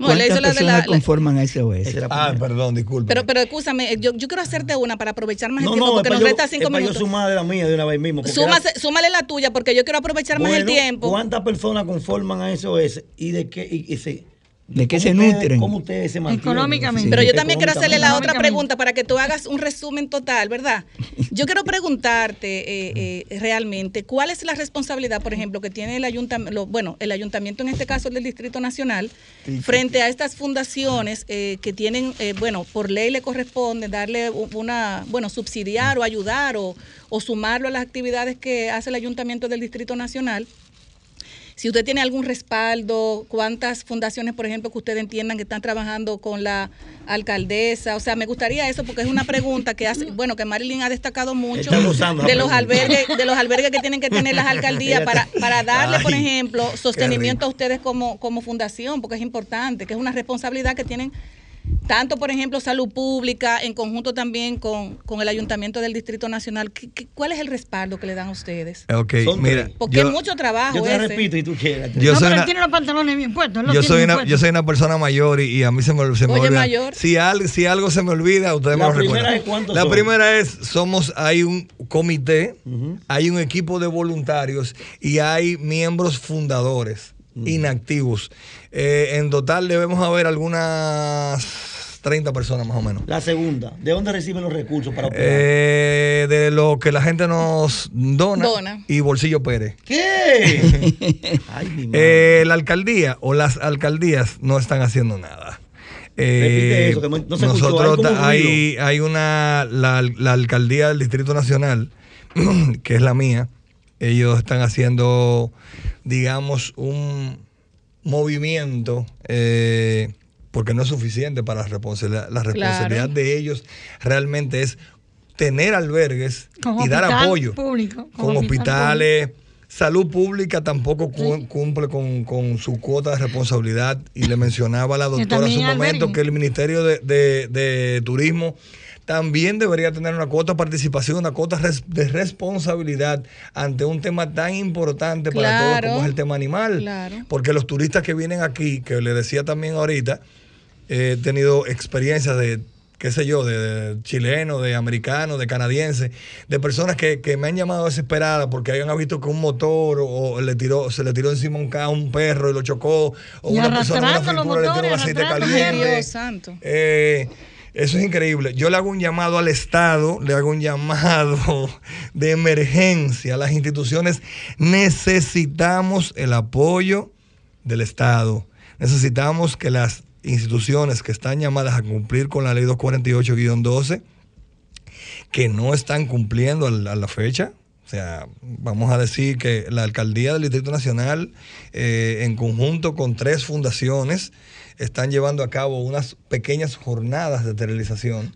No, él le ¿Cuántas hizo la de la- la- conforman a la Ah, perdón, disculpe. Pero, pero escúchame, yo, yo quiero hacerte una para aprovechar más no, el tiempo, no, porque nos yo, resta es cinco para yo minutos. sumar de la mía de una vez mismo. Súmase- era- súmale la tuya, porque yo quiero aprovechar más el Bueno, tiempo. ¿Cuántas personas conforman a SOS y de qué? Y, y sí, ¿De qué ¿Cómo se ustedes- nutren? ¿Cómo ustedes se mantienen? Económicamente. Pero yo también quiero hacerle la otra pregunta para que tú hagas un resumen total, ¿verdad? Yo quiero preguntarte eh, eh, realmente cuál es la responsabilidad, por ejemplo, que tiene el ayuntamiento, bueno, el ayuntamiento en este caso del Distrito Nacional, frente a estas fundaciones eh, que tienen, eh, bueno, por ley le corresponde darle una, bueno, subsidiar o ayudar o, o sumarlo a las actividades que hace el ayuntamiento del Distrito Nacional. Si usted tiene algún respaldo, cuántas fundaciones, por ejemplo, que ustedes entiendan que están trabajando con la alcaldesa, o sea, me gustaría eso porque es una pregunta que hace, bueno, que Marilyn ha destacado mucho de los albergues, de los albergues que tienen que tener las alcaldías para, para darle, por ejemplo, sostenimiento a ustedes como, como fundación, porque es importante, que es una responsabilidad que tienen tanto, por ejemplo, salud pública, en conjunto también con, con el Ayuntamiento del Distrito Nacional. ¿Qué- qué- cuál es el respaldo que le dan a ustedes? Ok, Son mira. tres. Porque yo- es mucho trabajo Yo te ese. repito y tú quieras. Yo no, soy pero una- él tiene los pantalones bien puestos. Yo soy, una, puestos. yo soy una persona mayor y, y a mí se me, se me Oye, olvida. mayor. Si, al- si algo se me olvida, ustedes La me lo primera recuerdan. es cuántos La son. primera es, somos, hay un comité, hay un equipo de voluntarios y hay miembros fundadores inactivos. Eh, en total debemos haber algunas 30 personas más o menos. La segunda, ¿de dónde reciben los recursos para operar? Eh, de lo que la gente nos dona, Dona. y Bolsillo Pérez. ¿Qué? Ay, mi madre. Eh, la alcaldía o las alcaldías no están haciendo nada. Eh, Repite eso, que no- se escuchó, nosotros hay un ta- hay, hay una la, la alcaldía del Distrito Nacional que es la mía. Ellos están haciendo, digamos, un movimiento eh, porque no es suficiente para la responsabilidad. La responsabilidad de ellos realmente es tener albergues y dar apoyo público, con con hospital hospitales. Salud pública tampoco cu- cumple con, con su cuota de responsabilidad y le mencionaba a la doctora hace un momento albergue. que el Ministerio de, de- de Turismo también debería tener una cuota de participación, una cuota de responsabilidad ante un tema tan importante para todos como es el tema animal. claro. Porque los turistas que vienen aquí, que le decía también ahorita, he tenido experiencias de, qué sé yo, de, de chilenos, de americanos, de canadienses, de personas que, que me han llamado desesperadas porque hayan visto que un motor o, o le tiró, se le tiró encima un, ca- un perro y lo chocó, o Y una persona en una fritura le tiró un aceite caliente. Dios santo. Eh, eso es increíble. Yo le hago un llamado al Estado, le hago un llamado de emergencia. Las instituciones necesitamos el apoyo del Estado. Necesitamos que las instituciones que están llamadas a cumplir con la ley 248-12, que no están cumpliendo a la fecha. O sea, vamos a decir que la alcaldía del Distrito Nacional, eh, en conjunto con tres fundaciones, están llevando a cabo unas pequeñas jornadas de esterilización.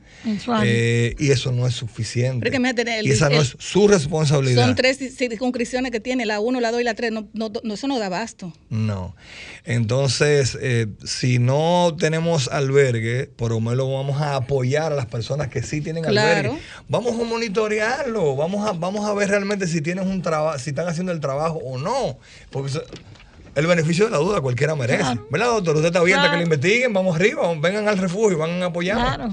Eh, y eso no es suficiente. El- y esa no es su responsabilidad. Son tres circunscripciones que tiene, la 1, la 2 y la 3. No, no, no, eso no da abasto. No. Entonces, eh, si no tenemos albergue, por lo menos vamos a apoyar a las personas que sí tienen Claro. albergue. Vamos a monitorearlo, vamos a, vamos a ver realmente si tienen un trabajo, si están haciendo el trabajo o no. Porque el beneficio de la duda cualquiera merece. Claro. ¿Verdad, doctor? Usted está abierta Claro. que lo investiguen, vamos arriba, vengan al refugio, van a apoyar. Claro.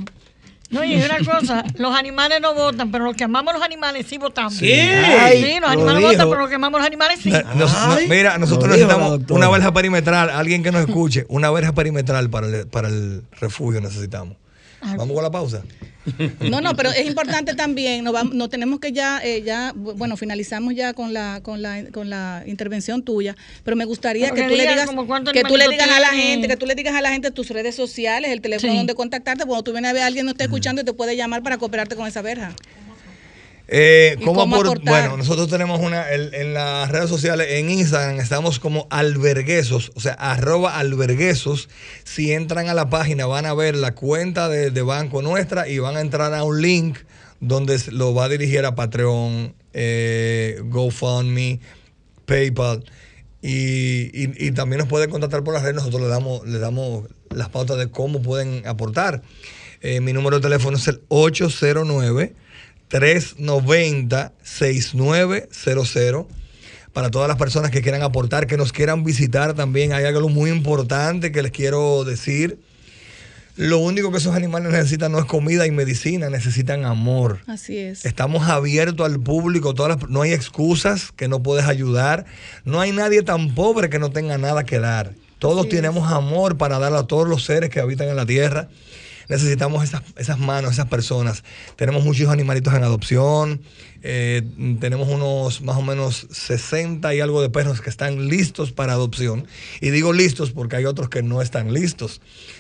No, y una cosa, los animales no votan, pero los que amamos los animales sí votamos. Sí. Los lo animales dijo. votan, pero los que amamos los animales sí. Nos- no, mira, nosotros necesitamos una verja perimetral, alguien que nos escuche, una verja perimetral para el, para el refugio necesitamos. Vamos con la pausa. No, no, pero es importante también, nos, vamos- nos tenemos que ya, eh, ya, bueno, finalizamos ya con la, con la, con la intervención tuya, pero me gustaría Pero que, que tú le digas que tú le digas a la gente, que tú le digas a la gente tus redes sociales, el teléfono Sí. donde contactarte, cuando tú vienes a ver a alguien no está escuchando y te puede llamar para cooperarte con esa verja. Eh, ¿Y ¿cómo cómo? Bueno, nosotros tenemos una, en las redes sociales, en Instagram, estamos como alberguesos, o sea, arroba alberguesos. Si entran a la página van a ver la cuenta de, de banco nuestra y van a entrar a un link donde lo va a dirigir a Patreon, eh, GoFundMe, PayPal. Y, y- y también nos pueden contactar por las redes, nosotros le damos, le damos las pautas de cómo pueden aportar. Eh, mi número de teléfono es el 809 390-6900. Para todas las personas que quieran aportar, que nos quieran visitar también, hay algo muy importante que les quiero decir. Lo único que esos animales necesitan no es comida y medicina, necesitan amor. Así es. Estamos abiertos al público, todas las- no hay excusas que no puedes ayudar, no hay nadie tan pobre que no tenga nada que dar. Todos tenemos amor para dar a todos los seres que habitan en la tierra necesitamos esas, esas manos, esas personas. Tenemos muchos animalitos en adopción, eh, tenemos unos más o menos 60 y algo de perros que están listos para adopción. Y digo listos porque hay otros que no están listos.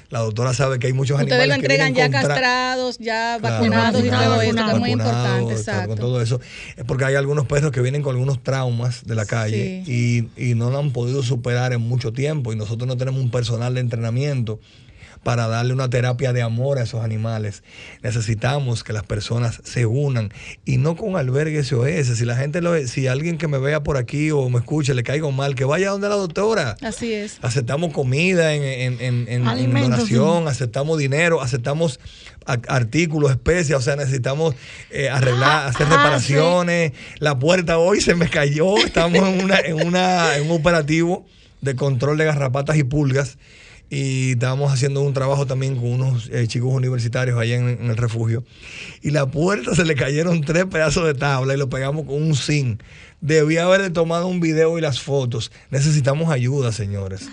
La doctora sabe que hay muchos Ustedes animales lo entregan que ya castrados, ya Claro, vacunados y todo eso, que es muy importante, exacto. Con todo eso. Es porque hay algunos perros que vienen con algunos traumas de la calle y, y no lo han podido superar en mucho tiempo. Y nosotros no tenemos un personal de entrenamiento para darle una terapia de amor a esos animales. Necesitamos que las personas se unan y no con albergues SOS. Si la gente lo si alguien que me vea por aquí o me escuche le caigo mal, que vaya donde la doctora. Así es. Aceptamos comida en, en- en- en- donación, aceptamos dinero, aceptamos artículos, especias, o sea, necesitamos eh, arreglar, hacer ah, reparaciones. La puerta hoy se me cayó, estamos en, una, en, una, en un operativo de control de garrapatas y pulgas y estábamos haciendo un trabajo también con unos eh, chicos universitarios allá en, en el refugio. Y la puerta se le cayeron tres pedazos de tabla y lo pegamos con un zinc. Debía haberle tomado un video y las fotos. Necesitamos ayuda, señores.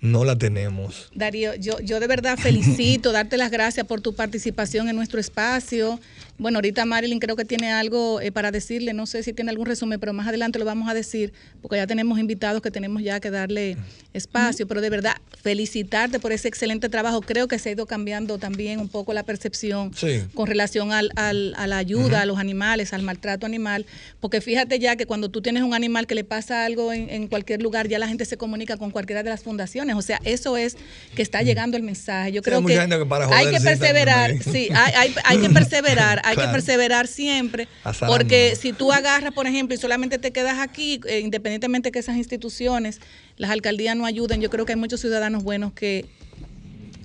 No la tenemos. Darío, yo, yo de verdad felicito, darte las gracias por tu participación en nuestro espacio. Bueno, ahorita Marilyn creo que tiene algo eh, para decirle, no sé si tiene algún resumen, pero más adelante lo vamos a decir, porque ya tenemos invitados que tenemos ya que darle espacio, pero de verdad felicitarte por ese excelente trabajo. Creo que se ha ido cambiando también un poco la percepción Sí. con relación al, al- a la ayuda a los animales, al maltrato animal, porque fíjate ya que cuando tú tienes un animal que le pasa algo en, en cualquier lugar, ya la gente se comunica con cualquiera de las fundaciones, o sea, eso es que está llegando el mensaje. Yo creo que, gente que para hay que perseverar, sí, hay, hay, hay que perseverar, hay Claro. que perseverar siempre, Azarando. porque si tú agarras, por ejemplo, y solamente te quedas aquí, eh, independientemente que esas instituciones, las alcaldías no ayuden, yo creo que hay muchos ciudadanos buenos que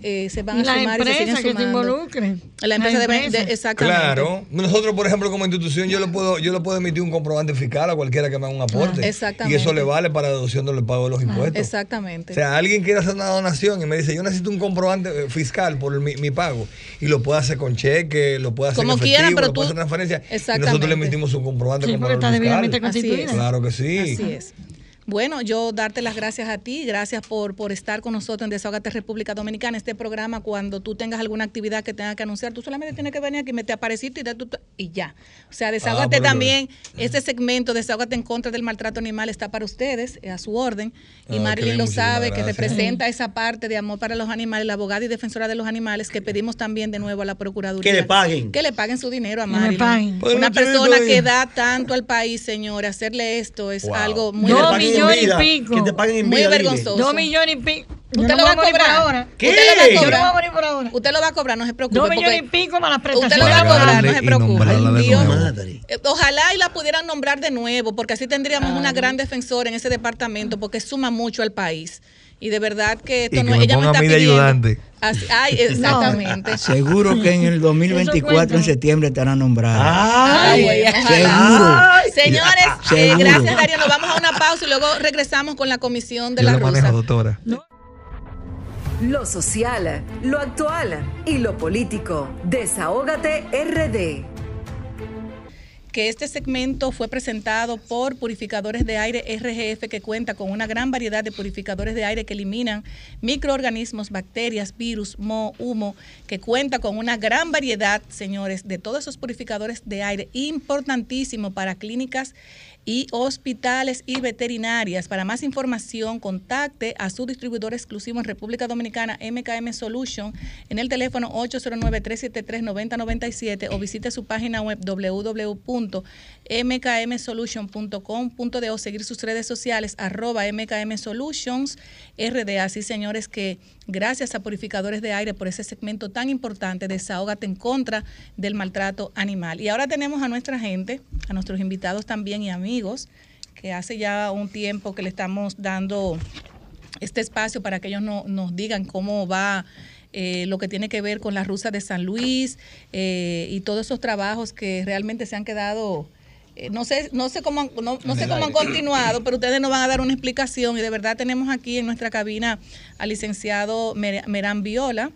eh, se van a las sumar y se siguen empresas que se sumando. involucren. La empresa Las debe, de- exactamente. Claro. Nosotros, por ejemplo, como institución, yo le puedo, yo le puedo emitir un comprobante fiscal a cualquiera que me haga un aporte. Ah, exactamente. Y eso le vale para deducción del pago de los impuestos. Exactamente. O sea, alguien quiere hacer una donación y me dice, yo necesito un comprobante eh, fiscal por mi, mi pago. Y lo puede hacer con cheque, lo puede hacer Como en quiera, efectivo, pero lo puede tú- hacer transferencia. Y Exactamente. nosotros le emitimos un comprobante Sí, con porque está debidamente fiscal. Constituida. Claro que sí. Así es. Bueno, yo darte las gracias a ti, gracias por, por estar con nosotros en Desahogate República Dominicana. Este programa, cuando tú tengas alguna actividad que tengas que anunciar, tú solamente tienes que venir aquí, me te apareciste y, da tu- y ya. O sea, desahógate pero- también. Este segmento, Desahógate en contra del maltrato animal, está para ustedes, eh, a su orden. Y Ah, Marilyn lo sabe, que representa esa parte de amor para los animales, la abogada y defensora de los animales, que pedimos también de nuevo a la Procuraduría. Que le paguen. Que le paguen su dinero a Que le Marilyn. paguen. Una no persona que da tanto al país, señores, hacerle esto es Wow. algo muy Dos Que te paguen en millones y pico. Que te paguen en Muy vida, vergonzoso. Dos millones y pico. Usted no lo va a cobrar. ahora. ¿Qué? Usted lo va a Yo no voy a cobrar. morir por ahora. Usted lo va a cobrar, no se preocupe. Dos millones y pico más las Usted lo prestaciones. va a cobrar, no se preocupe. Dios. Madre. Eh, Ojalá y la pudieran nombrar de nuevo, porque así tendríamos una gran defensora en ese departamento, porque suma mucho al país. Y de verdad que esto Y no que me ella ponga a está mí de pidiendo. ayudante. Así- ay, exactamente. Seguro que en el 2024, en septiembre, estará nombrada. Ay, Ay. Seguro. Señores, eh, Seguro. gracias Darío. Nos vamos a una pausa y luego regresamos con la comisión de Yo la le manejo, rusa. doctora. Lo social, lo actual y lo político. Desahógate RD. Que este segmento fue presentado por Purificadores de Aire RGF, que cuenta con una gran variedad de purificadores de aire que eliminan microorganismos, bacterias, virus, moho, humo, que cuenta con una gran variedad, señores, de todos esos purificadores de aire, importantísimo para clínicas y hospitales y veterinarias. Para más información, contacte a su distribuidor exclusivo en República Dominicana, MKM Solution, en el teléfono 809-373-9097 o visite su página web www.mkmsolution.com.de o seguir sus redes sociales arroba MKM Solutions RD. Así, señores, que gracias a Purificadores de Aire por ese segmento tan importante, desahógate en contra del maltrato animal. Y ahora tenemos a nuestra gente, a nuestros invitados también y amigos, que hace ya un tiempo que le estamos dando este espacio para que ellos no- nos digan cómo va eh, lo que tiene que ver con la rusa de San Luis eh, y todos esos trabajos que realmente se han quedado. eh, no sé, no sé cómo, han- no, no sé cómo han continuado, pero ustedes nos van a dar una explicación y de verdad tenemos aquí en nuestra cabina al licenciado Mer- Merán Viola,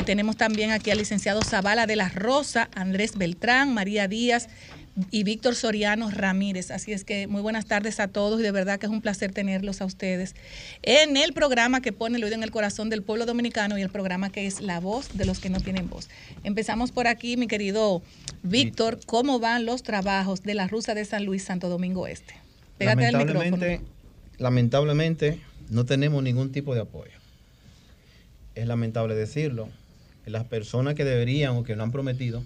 y tenemos también aquí al licenciado Zavala de la Rosa, Andrés Beltrán, María Díaz, y Víctor Soriano Ramírez. Así es que muy buenas tardes a todos y de verdad que es un placer tenerlos a ustedes en el programa que pone el oído en el corazón del pueblo dominicano y el programa que es La Voz de los que no tienen voz. Empezamos por aquí, mi querido Víctor, ¿cómo van los trabajos de la Rusa de San Luis, Santo Domingo Este? Pégate al micrófono. Lamentablemente no tenemos ningún tipo de apoyo. Es lamentable decirlo. Las personas que deberían o que no han prometido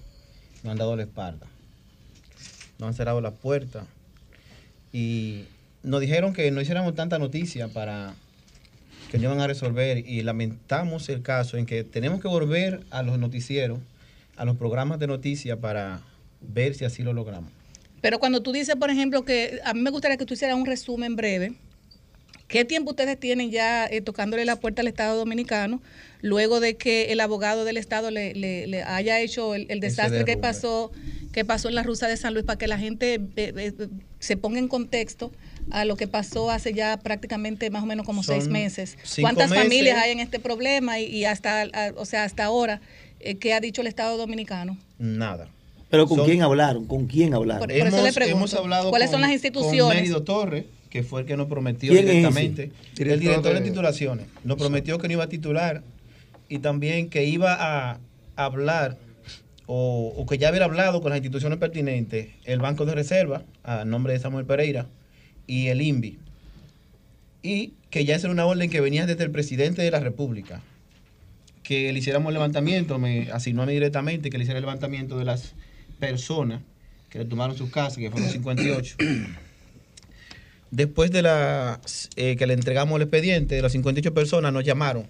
no han dado la espalda nos han cerrado las puertas. Y nos dijeron que no hiciéramos tanta noticia para que no iban a resolver y lamentamos el caso en que tenemos que volver a los noticieros, a los programas de noticias para ver si así lo logramos. Pero cuando tú dices, por ejemplo, que a mí me gustaría que tú hicieras un resumen breve, ¿qué tiempo ustedes tienen ya eh, tocándole la puerta al Estado Dominicano luego de que el abogado del Estado le, haya hecho el, desastre que pasó que pasó en la Rusa de San Luis para que la gente eh, eh, se ponga en contexto a lo que pasó hace ya prácticamente más o menos como seis meses. ¿Cuántas familias hay en este problema y, hasta, o sea, hasta ahora, eh, qué ha dicho el Estado Dominicano? Nada. ¿Pero con quién hablaron? ¿Con quién hablaron? hemos, hablado ¿Cuáles son las instituciones? Con Mérido Torres, que fue el que nos prometió directamente. el director de, titulaciones. Nos prometió que no iba a titular y también que iba a hablar o, que ya hubiera hablado con las instituciones pertinentes, el Banco de Reserva, a nombre de Samuel Pereira, y el INVI. Y que ya esa era una orden que venía desde el presidente de la República, que le hiciéramos el levantamiento, me asignó a mí directamente que le hiciera el levantamiento de las personas que le tomaron sus casas, que fueron 58. Después de la, eh, que le entregamos el expediente, de las 58 personas nos llamaron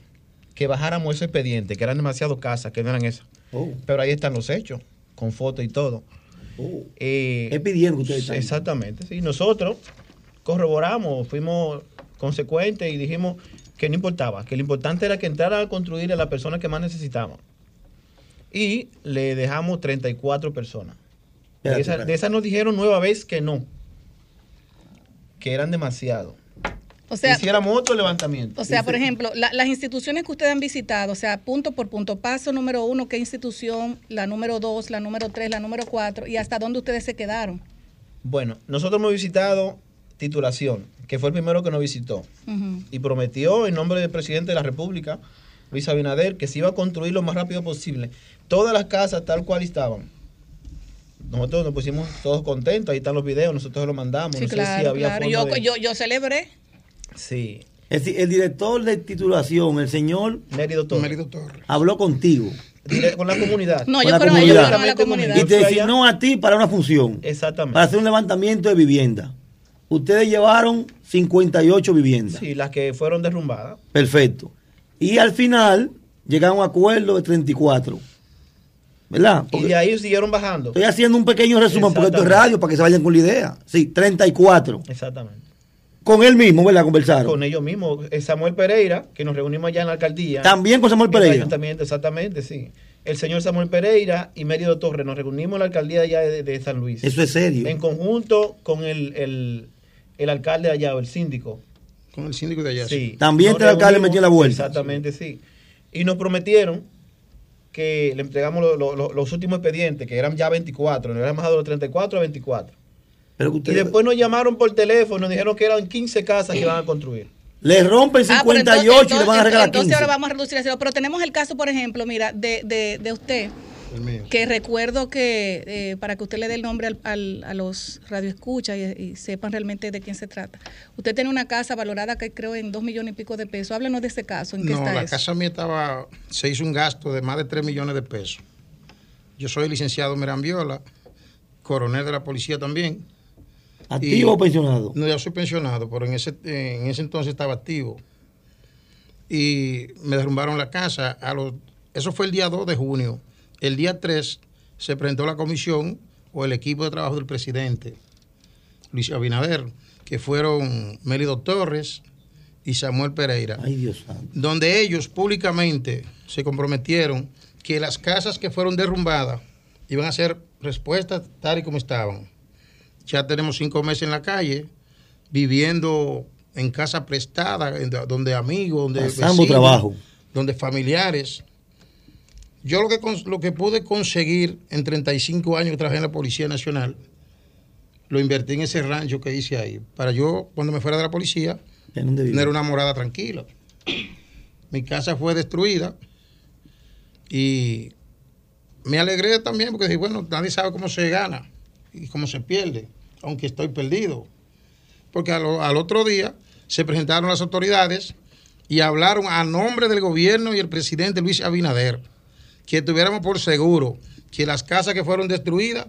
que bajáramos ese expediente, que eran demasiadas casas, que no eran esas. Oh. Pero ahí están los hechos, con fotos y todo. Oh. Eh, es pidiendo ustedes. Exactamente, sí. Nosotros corroboramos, fuimos consecuentes y dijimos que no importaba, que lo importante era que entrara a construir a la persona que más necesitaban. Y le dejamos 34 personas. de, esas, de esas nos dijeron nueva vez que no, que eran demasiado. O sea, hiciéramos otro levantamiento. O sea, por ejemplo, las instituciones que ustedes han visitado, o sea, punto por punto, paso número uno, qué institución, la número dos, la número tres, la número cuatro, y hasta dónde ustedes se quedaron. Bueno, nosotros hemos visitado titulación, que fue el primero que nos visitó, y prometió en nombre del presidente de la República, Luis Abinader, que se iba a construir lo más rápido posible. Todas las casas tal cual estaban. Nosotros nos pusimos todos contentos, ahí están los videos, nosotros los mandamos. Sí, claro, claro. Yo, yo, yo celebré Sí. El, el, director de titulación, el señor Mérido Torres, habló contigo. con la comunidad. No, yo creo que la comunidad. Y te designó a ti para una función. Exactamente. Para hacer un levantamiento de vivienda. Ustedes llevaron 58 viviendas. Sí, las que fueron derrumbadas. Perfecto. Y al final llegaron a un acuerdo de 34. ¿Verdad? y de ahí siguieron bajando. Estoy haciendo un pequeño resumen porque esto es radio para que se vayan con la idea. Sí, 34. Exactamente. Con él mismo, ¿verdad? Conversaron. Con ellos mismos. Eh, Samuel Pereira, que nos reunimos allá en la alcaldía. También con Samuel Pereira. exactamente, sí. El señor Samuel Pereira y Mérido Torres nos reunimos en la alcaldía allá de, San Luis. Eso es serio. En conjunto con el, alcalde de allá, o el síndico. Con el síndico de allá. Sí. También el alcalde metió la vuelta. Exactamente, sí. Y nos prometieron que le entregamos los últimos expedientes, que eran ya 24, nos habíamos bajado de los 34 a 24 y después nos llamaron por teléfono, nos dijeron que eran 15 casas que iban a construir. Le rompen 58 ah, y le van a regalar entonces ahora vamos a reducir a cero. Pero tenemos el caso, por ejemplo, mira, de, de, de usted. Que recuerdo que, eh, para que usted le dé el nombre al, a los radioescuchas y, y, sepan realmente de quién se trata. Usted tiene una casa valorada que creo en dos millones y pico de pesos. Háblenos de ese caso. ¿En qué no, la casa mía estaba, se hizo un gasto de más de 3 millones de pesos. Yo soy licenciado Merambiola, coronel de la policía también ¿Activo o pensionado? No, ya soy pensionado, pero en ese, en ese entonces estaba activo. Y me derrumbaron la casa. A los, eso fue el día 2 de junio. El día 3 se presentó la comisión o el equipo de trabajo del presidente, Luis Abinader, que fueron Mérido Torres y Samuel Pereira. Ay, Dios Donde ellos públicamente se comprometieron que las casas que fueron derrumbadas iban a ser respuestas tal y como estaban ya tenemos cinco meses en la calle, viviendo en casa prestada, donde amigos, donde vecinos, trabajo. donde familiares. Yo lo que, lo que pude conseguir en 35 años que trabajé en la Policía Nacional lo invertí en ese rancho que hice ahí. Para yo, cuando me fuera de la policía, tener una morada tranquila. Mi casa fue destruida y me alegré también porque dije, bueno, nadie sabe cómo se gana y cómo se pierde, aunque estoy perdido. Porque al, al otro día se presentaron las autoridades y hablaron a nombre del gobierno y el presidente Luis Abinader que tuviéramos por seguro que las casas que fueron destruidas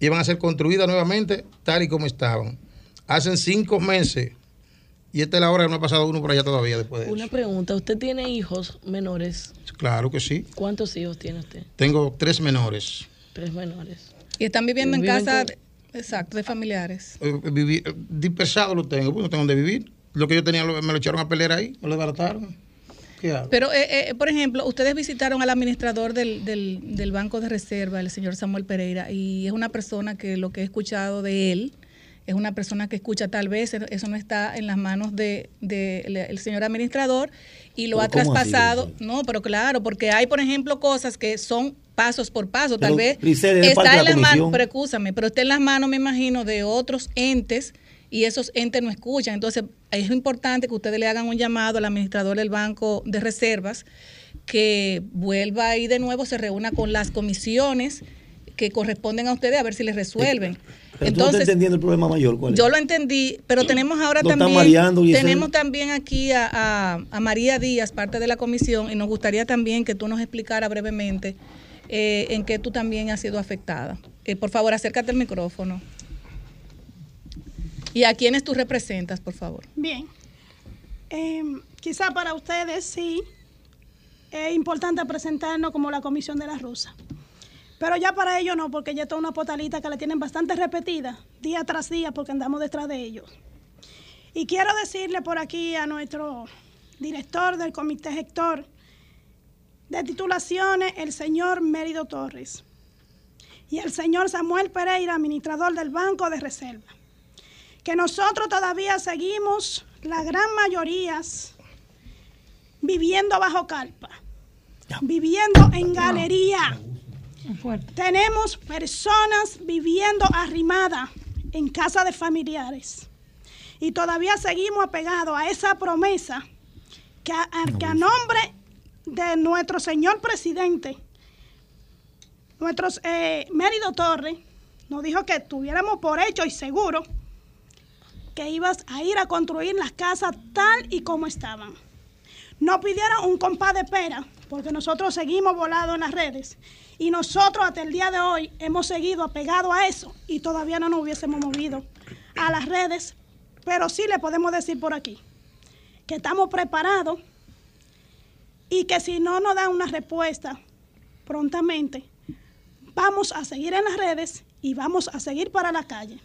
iban a ser construidas nuevamente tal y como estaban. Hacen cinco meses y esta es la hora que no ha pasado uno por allá todavía después de Una pregunta, ¿usted tiene hijos menores? Claro que sí. ¿Cuántos hijos tiene usted? Tengo tres menores. Tres menores. ¿Y están viviendo en casa, exacto, de familiares? Eh, eh, dispersado lo tengo, pues no tengo donde vivir. Lo que yo tenía me lo echaron a pelear ahí, me lo desbarataron. Pero, eh, por ejemplo, ustedes visitaron al administrador del, del, del, Banco de Reserva, el señor Samuel Pereira, y es una persona que lo que he escuchado de él es una persona que escucha, tal vez eso no está en las manos del de, el señor administrador y lo ha traspasado. no, pero claro, porque hay, por ejemplo, cosas que son pasos por paso, tal vez está en las manos, pero escúchame, pero está en las manos, me imagino, de otros entes y esos entes no escuchan. Entonces, es importante que ustedes le hagan un llamado al administrador del Banco de Reservas que vuelva ahí de nuevo, se reúna con las comisiones que corresponden a ustedes a ver si les resuelven. Entonces, entendiendo el problema mayor? ¿cuál Yo lo entendí, pero tenemos ahora también tenemos también aquí a, María Díaz, parte de la comisión, y nos gustaría también que tú nos explicara brevemente eh, en qué tú también has sido afectada. Eh, por favor, acércate al micrófono. ¿Y a quiénes tú representas, por favor? Bien. Em, quizá para ustedes sí es importante presentarnos como la Comisión de la Rosa. Pero ya para ellos no, porque ya es una potalita que la tienen bastante repetida, día tras día, porque andamos detrás de ellos. Y quiero decirle por aquí a nuestro director del comité gestor de titulaciones, el señor Mérido Torres, y el señor Samuel Pereira, administrador del Banco de Reserva, que nosotros todavía seguimos, la gran mayoría, viviendo bajo carpa, viviendo en galería. Tenemos personas viviendo arrimadas en casa de familiares. Y todavía seguimos apegados a esa promesa que a, nombre de nuestro señor presidente, nuestro eh, Mérido Torres, nos dijo que tuviéramos por hecho y seguro que ibas a ir a construir las casas tal y como estaban. No pidieron un compás de pera, porque nosotros seguimos volados en las redes. Y nosotros hasta el día de hoy hemos seguido apegados a eso y todavía no nos hubiésemos movido a las redes, pero sí le podemos decir por aquí que estamos preparados y que si no nos dan una respuesta prontamente, vamos a seguir en las redes y vamos a seguir para la calle,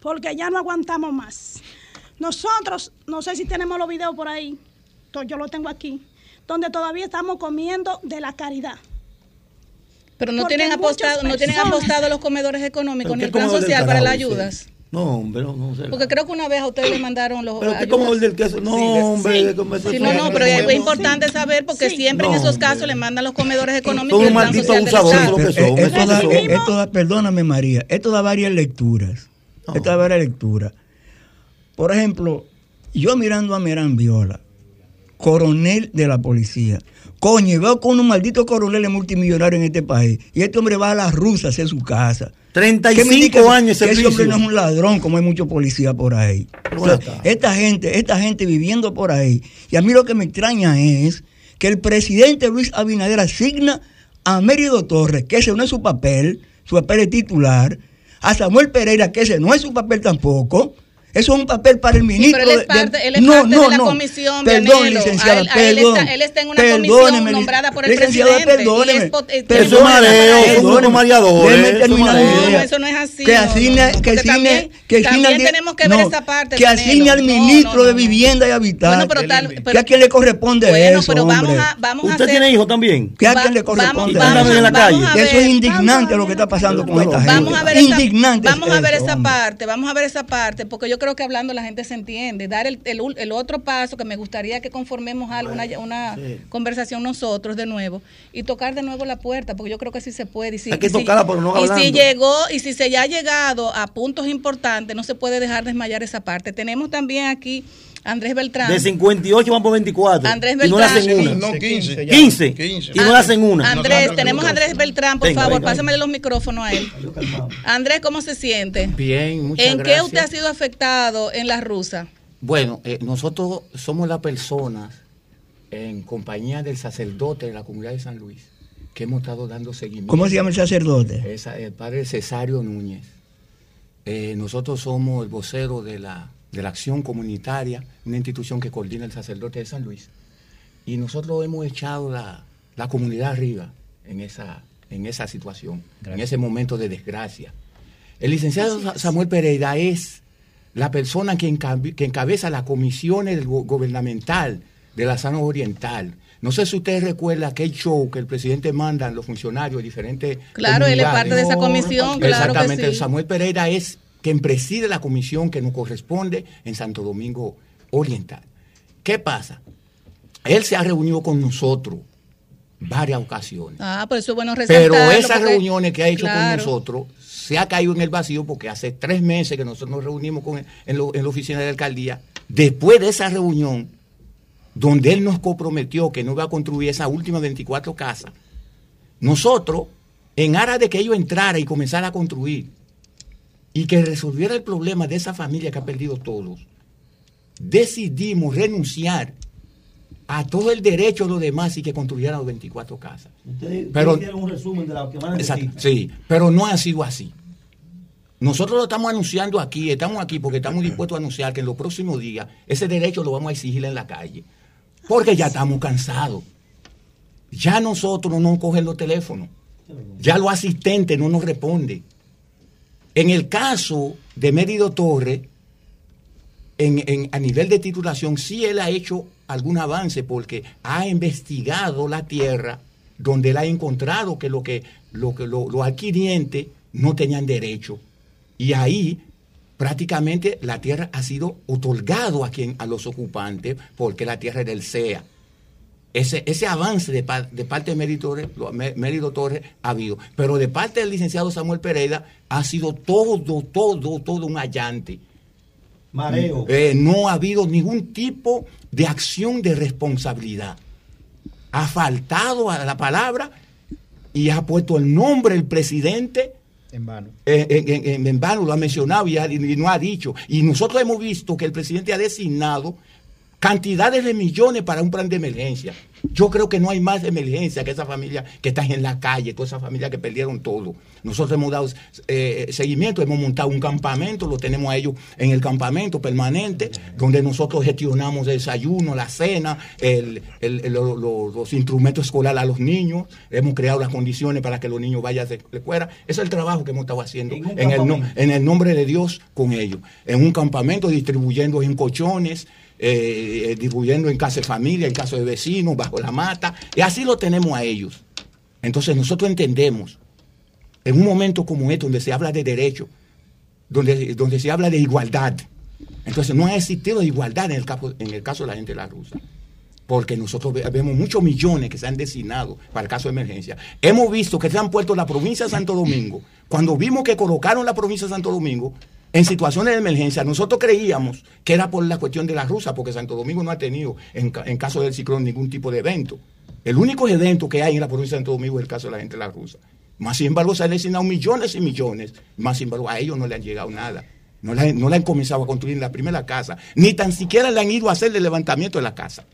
porque ya no aguantamos más. Nosotros, no sé si tenemos los videos por ahí, yo lo tengo aquí, donde todavía estamos comiendo de la caridad. Pero no tienen apostado, no tienen apostado los comedores económicos ni el plan social para las ayudas. No, hombre, no, no sé. Porque creo que una vez a ustedes le mandaron los. Pero qué comedor del queso. No, hombre, sí. no, no, pero es importante saber porque siempre en esos casos le mandan los comedores económicos. Son un maldito abusador, lo que son. Esto, da, esto da, perdóname, María, esto da varias lecturas. Esto da varias lecturas. Por ejemplo, yo mirando a Merán Viola, coronel de la policía, Coño, y veo con un maldito coronel multimillonario en este país. Y este hombre va a las rusas hacia su casa. 35 años que ese hombre no es un ladrón, como hay muchos policías por ahí. esta gente, esta gente viviendo por ahí. Y a mí lo que me extraña es que el presidente Luis Abinader asigna a Mérido Torres, que ese no es su papel, su papel es titular, a Samuel Pereira, que ese no es su papel tampoco, eso es un papel para el ministro. pero él es parte, él es no, parte no, de la no. comisión. Perdón, licenciada, a él, perdón. Él está, él está, en una comisión nombrada por el presidente. Perdóneme. Es, es, eso es mareo. No, eso no es así. Que asigne, que asigne, que también tenemos que ver esa parte. Que asigne al ministro de Vivienda y Habitat. Bueno, pero tal, que a quién le corresponde eso, pero vamos a, vamos ¿Usted tiene hijos también? Que a quién le corresponde eso. en la calle. Eso es indignante lo que está pasando con esta gente. Indignante. Vamos a ver esa parte, vamos a ver esa parte, porque yo creo que hablando la gente se entiende. Dar el, el, otro paso que me gustaría que conformemos algo, una, una conversación nosotros de nuevo y tocar de nuevo la puerta, porque yo creo que sí se puede. Y si, Hay que tocarla, pero no Y si llegó, y si se ya ha llegado a puntos importantes, no se puede dejar desmayar esa parte. Tenemos también aquí Andrés Beltrán. De 58 van por 24. Andrés Beltrán. Y no le hacen una. No, 15. 15. 15. Y no le hacen una. Andrés, tenemos a Andrés Beltrán, por favor, pásamele los micrófonos a él. Andrés, ¿cómo se siente? Bien, muchas gracias. ¿En qué usted ha sido afectado en la rusa? Bueno, eh, nosotros somos las personas en compañía del sacerdote de la comunidad de San Luis que hemos estado dando seguimiento. ¿Cómo se llama el sacerdote? el padre Cesario Núñez. Eh, nosotros somos el vocero de la de la acción comunitaria, una institución que coordina el sacerdote de San Luis. Y nosotros hemos echado la, comunidad arriba en esa, en esa situación, en ese momento de desgracia. El licenciado Samuel Pereira es la persona que, encabeza la comisión gubernamental de la zona oriental. No sé si ustedes recuerdan aquel show que el presidente manda a los funcionarios de diferentes. Claro, él es parte de esa comisión, claro. Exactamente, Samuel Pereira es quien preside la comisión que nos corresponde en Santo Domingo Oriental. ¿Qué pasa? Él se ha reunido con nosotros varias ocasiones. Ah, por eso es bueno Pero esas reuniones que ha hecho con nosotros se ha caído en el vacío porque hace tres meses que nosotros nos reunimos con en, en la oficina de la alcaldía. Después de esa reunión, donde él nos comprometió que no iba a construir esas últimas 24 casas, nosotros, en aras de que ellos entraran y comenzaran a construir, y que resolviera el problema de esa familia que ha perdido todos, decidimos renunciar a todo el derecho de los demás y que construyeran las 24 casas. Ustedes pero, un resumen de lo que van a decir. Sí, pero no ha sido así. Nosotros lo estamos anunciando aquí, estamos aquí porque estamos dispuestos a anunciar que en los próximos días ese derecho lo vamos a exigir en la calle. Porque ya estamos cansados. Ya nosotros no nos cogen los teléfonos. Ya los asistentes no nos responden. En el caso de Mérido Torre, a nivel de titulación, sí él ha hecho algún avance porque ha investigado la tierra donde él ha encontrado que lo que, lo que los adquirientes no tenían derecho. Y ahí prácticamente la tierra ha sido otorgado a, quien, a los ocupantes porque la tierra es del CEA ese, ese avance de, de parte de Mérito Torres, ha habido. Pero de parte del licenciado Samuel Pereira ha sido todo, todo, todo un allante. Mareo. Eh, no ha habido ningún tipo de acción de responsabilidad. Ha faltado a la palabra y ha puesto el nombre del presidente en vano. En, vano lo ha mencionado y, y, no ha dicho. Y nosotros hemos visto que el presidente ha designado cantidades de millones para un plan de emergencia. Yo creo que no hay más emergencia que esa familia que está en la calle, toda esa familia que perdieron todo. Nosotros hemos dado eh, seguimiento, hemos montado un campamento, lo tenemos a ellos en el campamento permanente, donde nosotros gestionamos el desayuno, la cena, los instrumentos escolares a los niños, hemos creado las condiciones para que los niños vayan de la escuela. Ese es el trabajo que hemos estado haciendo en, el, en el nombre de Dios con ellos. En un campamento distribuyendo en colchones, eh, distribuyendo en casa de familia, en caso de vecinos, bajo la mata, y así lo tenemos a ellos. Entonces nosotros entendemos, en un momento como este, donde se habla de derecho, donde, donde se habla de igualdad, entonces no ha existido igualdad en el, caso, en el caso de la gente de la rusa porque nosotros vemos muchos millones que se han designado para el caso de emergencia. Hemos visto que se han puesto la provincia de Santo Domingo. Cuando vimos que colocaron la provincia de Santo Domingo, en situaciones de emergencia, nosotros creíamos que era por la cuestión de la rusa, porque Santo Domingo no ha tenido, en, caso del ciclón, ningún tipo de evento. El único evento que hay en la provincia de Santo Domingo es el caso de la gente de la rusa. Más sin embargo, se han designado millones y millones. Más sin embargo, a ellos no le han llegado nada. No le, no han comenzado a construir la primera casa. Ni tan siquiera le han ido a hacer el levantamiento de la casa.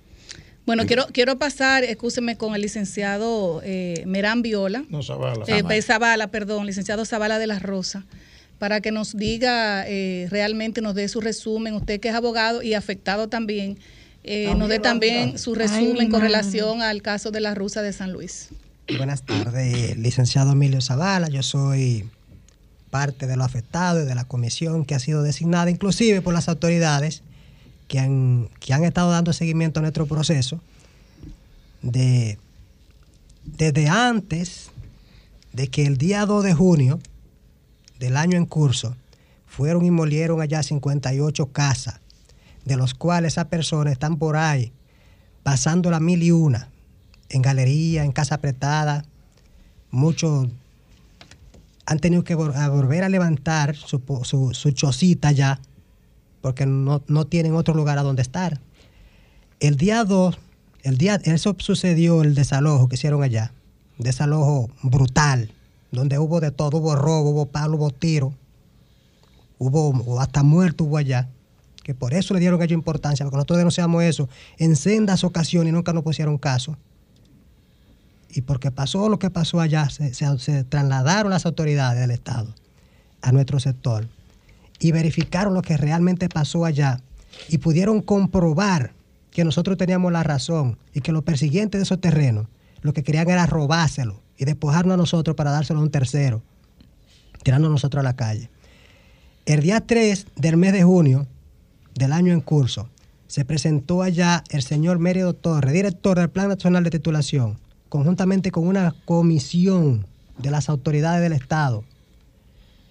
Bueno, quiero, quiero pasar, escúcheme, con el licenciado eh, Merán Viola. No, Zavala. Eh, Zavala, perdón, licenciado Zavala de la Rosa para que nos diga eh, realmente, nos dé su resumen, usted que es abogado y afectado también, eh, nos dé también su resumen con relación al caso de la rusa de San Luis. Buenas tardes, licenciado Emilio Zavala, yo soy parte de los afectados y de la comisión que ha sido designada inclusive por las autoridades que han, que han estado dando seguimiento a nuestro proceso de, desde antes de que el día 2 de junio del año en curso fueron y molieron allá 58 casas, de los cuales esas personas están por ahí pasando la mil y una, en galería, en casa apretada. Muchos han tenido que volver a levantar su, su, chocita ya, porque no, no, tienen otro lugar a donde estar. El día 2, el día, eso sucedió, el desalojo que hicieron allá, desalojo brutal, donde hubo de todo, hubo robo, hubo palo, hubo tiro, hubo hasta muerto hubo allá, que por eso le dieron ellos importancia, porque nosotros denunciamos eso en sendas ocasiones y nunca nos pusieron caso. Y porque pasó lo que pasó allá, se, se trasladaron las autoridades del Estado a nuestro sector y verificaron lo que realmente pasó allá y pudieron comprobar que nosotros teníamos la razón y que los persiguientes de esos terrenos lo que querían era robárselo y despojarnos a nosotros para dárselo a un tercero, tirando a nosotros a la calle. El día 3 del mes de junio del año en curso, se presentó allá el señor Mérido Torres, director del Plan Nacional de Titulación, conjuntamente con una comisión de las autoridades del Estado,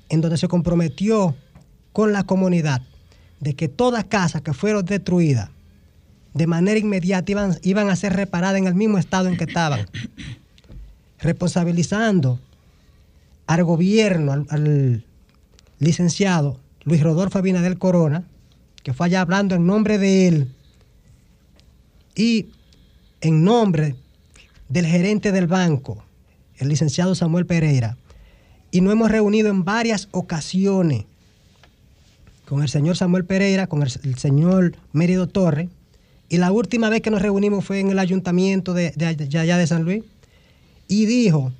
en donde se comprometió con la comunidad de que todas casas que fueron destruidas de manera inmediata iban, iban a ser reparadas en el mismo estado en que estaban, responsabilizando al gobierno, al, licenciado Luis Rodolfo Abinadel Corona, que fue allá hablando en nombre de él y en nombre del gerente del banco, el licenciado Samuel Pereira. Y nos hemos reunido en varias ocasiones con el señor Samuel Pereira, con el, señor Mérido Torre, y la última vez que nos reunimos fue en el ayuntamiento de, allá de San Luis, y dijo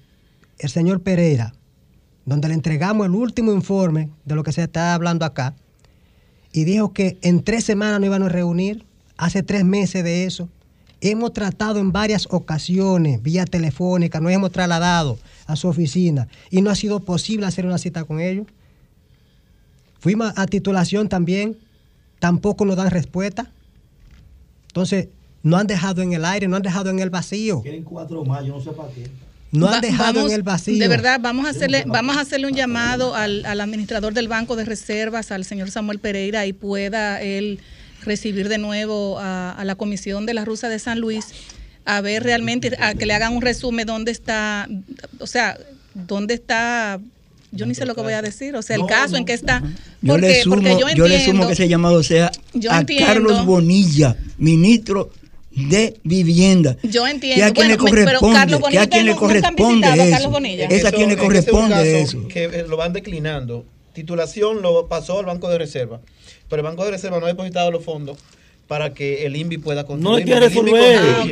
el señor Pereira, donde le entregamos el último informe de lo que se está hablando acá, y dijo que en tres semanas nos iban a reunir, hace tres meses de eso. Hemos tratado en varias ocasiones, vía telefónica, nos hemos trasladado a su oficina y no ha sido posible hacer una cita con ellos. Fuimos a titulación también, tampoco nos dan respuesta. Entonces, no han dejado en el aire, no han dejado en el vacío. Quieren cuatro más, yo no sé para qué. No han dejado en el vacío. De verdad, vamos a hacerle, vamos a hacerle un llamado al, al, administrador del Banco de Reservas, al señor Samuel Pereira, y pueda él recibir de nuevo a, la comisión de la Rusa de San Luis a ver realmente, a que le hagan un resumen dónde está, o sea, dónde está yo ni sé lo que voy a decir, o sea, el caso en que está. Yo le sumo, yo, entiendo, yo le sumo que ese llamado sea a Carlos Bonilla, ministro de vivienda. Yo entiendo. Que a quien le corresponde, que a quien le corresponde eso. Es a quien le corresponde eso. Que lo van declinando. Titulación lo pasó al Banco de Reserva, pero el Banco de Reserva no ha depositado los fondos para que el INVI pueda construir. No quiere resolver. Ah,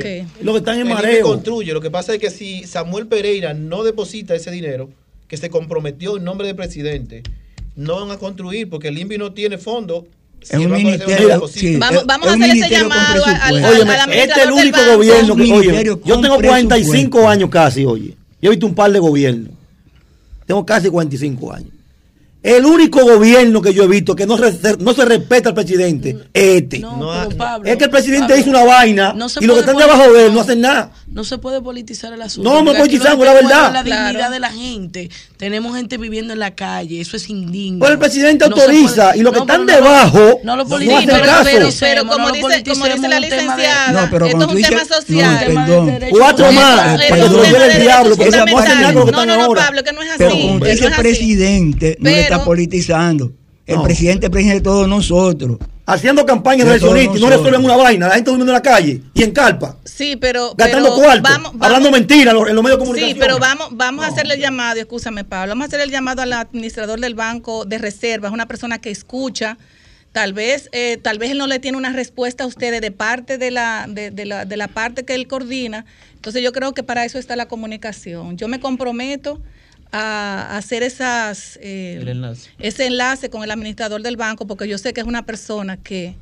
Lo que están en mareo. construye. Lo que pasa es que si Samuel Pereira no deposita ese dinero que se comprometió en nombre del presidente, no van a construir porque el INVI no tiene fondos es un ministerio. vamos, vamos a hacer ese llamado al, Este es el único gobierno que. Oye, yo tengo 45 años casi, oye. Yo he visto un par de gobiernos. Tengo casi 45 años. El único gobierno que yo he visto que no, no se respeta al presidente es este. es que el presidente hizo una vaina y los que están debajo de él no hacen nada. No se puede politizar el asunto. No, no politizamos, la verdad. La dignidad de la gente. Tenemos gente viviendo en la calle. Eso es indigno. Pero el presidente autoriza y los que están debajo no, lo hacen caso. Pero, como, dice, como dice la licenciada, esto es un tema social. perdón. Cuatro más. Para que el diablo. Porque no hacen nada con lo que están ahora. Pablo, que no es así. Pero como dice el presidente, no está politizando. El presidente es presidente de todos nosotros. Haciendo campañas de y no resuelven una vaina, la gente durmiendo en la calle y en carpa. Sí, pero. Gastando cuarto, hablando mentiras en los medios de comunicación. Sí, pero vamos, vamos a hacerle el llamado, escúchame, Pablo, vamos a hacerle el llamado al administrador del Banco de Reservas, una persona que escucha. Tal vez, eh, tal vez él no le tiene una respuesta a ustedes de parte de la, de, de, la, de la parte que él coordina. Entonces yo creo que para eso está la comunicación. Yo me comprometo a hacer esas, eh, ese enlace con el administrador del banco, porque yo sé que es una persona que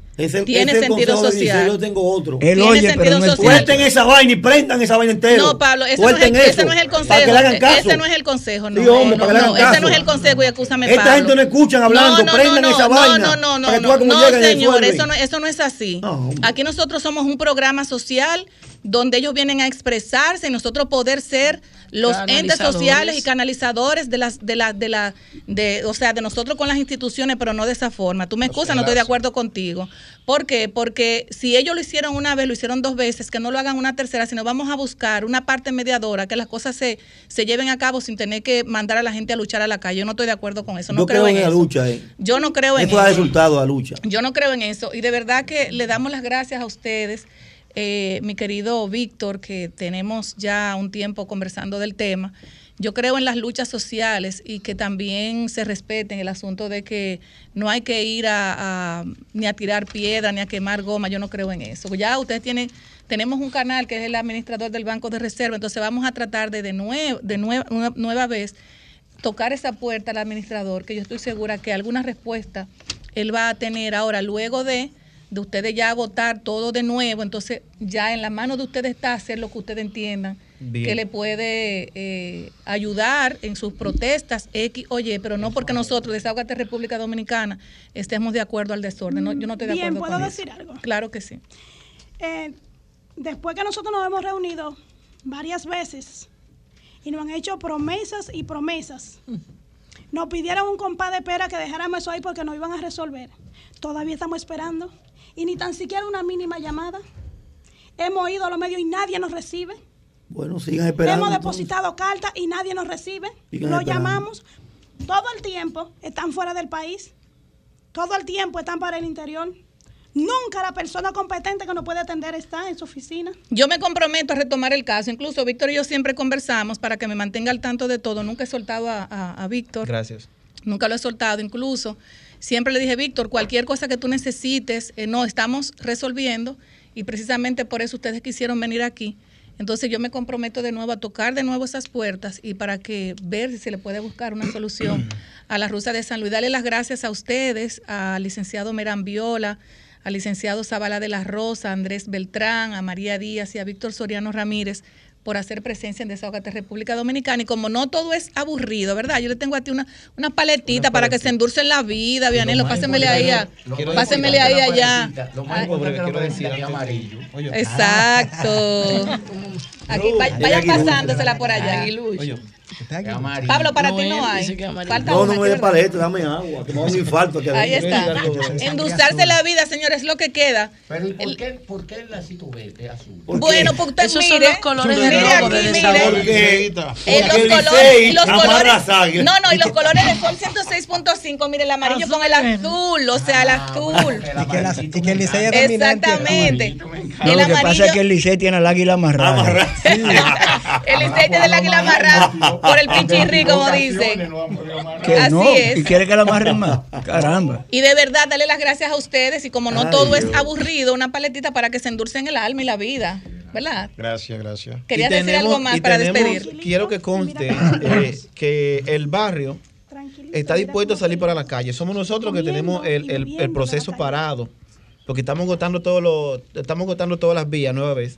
tiene sentido social. Yo tengo otro. Él tiene oye, sentido pero no social. Suelten esa vaina y prendan esa vaina entera. No, Pablo, ese no, es, el- ese no es el consejo. Para que le hagan caso. Ese no es el consejo. No, Sí, hombre, no, le hagan no, ese no es el consejo y acúsame, Esta Pablo. gente no escuchan hablando, No, no, prendan no, esa no, vaina. No, no, no, no, no, señor, eso no, eso no es así. No. Aquí nosotros somos un programa social donde ellos vienen a expresarse y nosotros poder ser los entes sociales y canalizadores de las de la de la de o sea de nosotros con las instituciones pero no de esa forma tú me excusas no estoy de acuerdo contigo ¿por qué? porque si ellos lo hicieron una vez lo hicieron dos veces que no lo hagan una tercera sino vamos a buscar una parte mediadora que las cosas se, se lleven a cabo sin tener que mandar a la gente a luchar a la calle yo no estoy de acuerdo con eso no Yo creo en la eso lucha. Eh. yo no creo en eso resultado a la lucha. yo no creo en eso. Y de verdad que le damos las gracias a ustedes, eh, mi querido Víctor, que tenemos ya un tiempo conversando del tema. Yo creo en las luchas sociales y que también se respeten el asunto de que no hay que ir a, ni a tirar piedra ni a quemar goma. Yo no creo en eso. Ya ustedes tienen, tenemos un canal que es el administrador del Banco de Reserva, entonces vamos a tratar de de, nuevo, de nueva, una nueva vez tocar esa puerta al administrador, que yo estoy segura que alguna respuesta él va a tener ahora, luego de, de ustedes ya votar todo de nuevo, entonces ya en la mano de ustedes está hacer lo que ustedes entiendan Bien. que le puede eh, ayudar en sus protestas X, oye, pero no porque nosotros, Desahogate República Dominicana, estemos de acuerdo al desorden. No, yo no estoy de Bien, acuerdo ¿puedo con decir eso. algo? Claro que sí. Eh, después que nosotros nos hemos reunido varias veces y nos han hecho promesas y promesas, nos pidieron un compás de pera que dejáramos eso ahí porque nos iban a resolver. Todavía estamos esperando y ni tan siquiera una mínima llamada. Hemos ido a los medios y nadie nos recibe. Bueno, sigan esperando. Hemos entonces. depositado cartas y nadie nos recibe. Sigan Lo esperando. llamamos. Todo el tiempo están fuera del país. Todo el tiempo están para el interior. Nunca la persona competente que nos puede atender está en su oficina. Yo me comprometo a retomar el caso. Incluso Víctor y yo siempre conversamos para que me mantenga al tanto de todo. Nunca he soltado a, a- a Víctor. Gracias. Nunca lo he soltado. Incluso siempre le dije, Víctor, cualquier cosa que tú necesites, eh, no, estamos resolviendo. Y precisamente por eso ustedes quisieron venir aquí. Entonces yo me comprometo de nuevo a tocar de nuevo esas puertas y para que ver si se le puede buscar una solución a la rusa de San Luis. Darle las gracias a ustedes, al licenciado Merán Viola, al licenciado Zabala de la Rosa, a Andrés Beltrán, a María Díaz y a Víctor Soriano Ramírez por hacer presencia en Desahogate República Dominicana. Y como no todo es aburrido, ¿verdad? Yo le tengo a ti una, una paletita para que se endulce en la vida, Vianelo. Pásenmele ahí, a- pásenmele ahí allá. Lo más es la quiero decir amarillo. Exacto. Aquí, vaya, vaya pasándosela por allá. Oye, Es amarillo. Pablo, para No, ti no hay. Falta No, no me dé paleta, dame agua, que me un infarto. Ahí está. Endulzarse la vida, señores, es lo que queda. Pero ¿y por qué, por qué el lacito verde es azul? Bueno, pues usted Esos son mire. los colores del de aquí, mire. Desahogo. Porque, Eh, porque los el colores, los colores, no, no, y los colores de Sol 106.5, mire el amarillo Azul con el azul, o sea, el azul. Y que, el Licey es dominante. Exactamente. No, El lo que pasa es que el Licey tiene al águila amarrada. Amarra. el Licey tiene el águila amarrado por el pichirri, como dicen. Que Así no, es. y quiere que la amarren más. Caramba. Y de verdad, darle las gracias a ustedes y como no Ay, todo Dios. es aburrido, una paletita para que se endulcen el alma y la vida, ¿verdad? Gracias, gracias. Quería Y decir tenemos- algo más y para tenemos- despedir. Quiero que conste eh, que el barrio está dispuesto a salir para la calle. Somos nosotros que tenemos el, el- el proceso parado, porque estamos agotando todos los, estamos agotando todas las vías nueva vez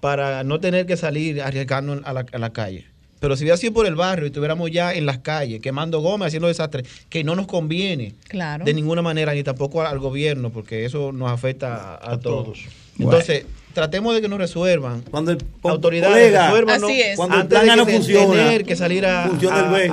para no tener que salir arriesgando a la, a la calle. Pero si hubiera sido por el barrio y estuviéramos ya en las calles quemando goma, haciendo desastres, que no nos conviene Claro. de ninguna manera, ni tampoco al gobierno, porque eso nos afecta a, a todos. todos. Entonces, tratemos de que nos resuelvan. Cuando el autoridades colega, resuélvanos Así es. Cuando el plan de no que funciona, tener que salir a,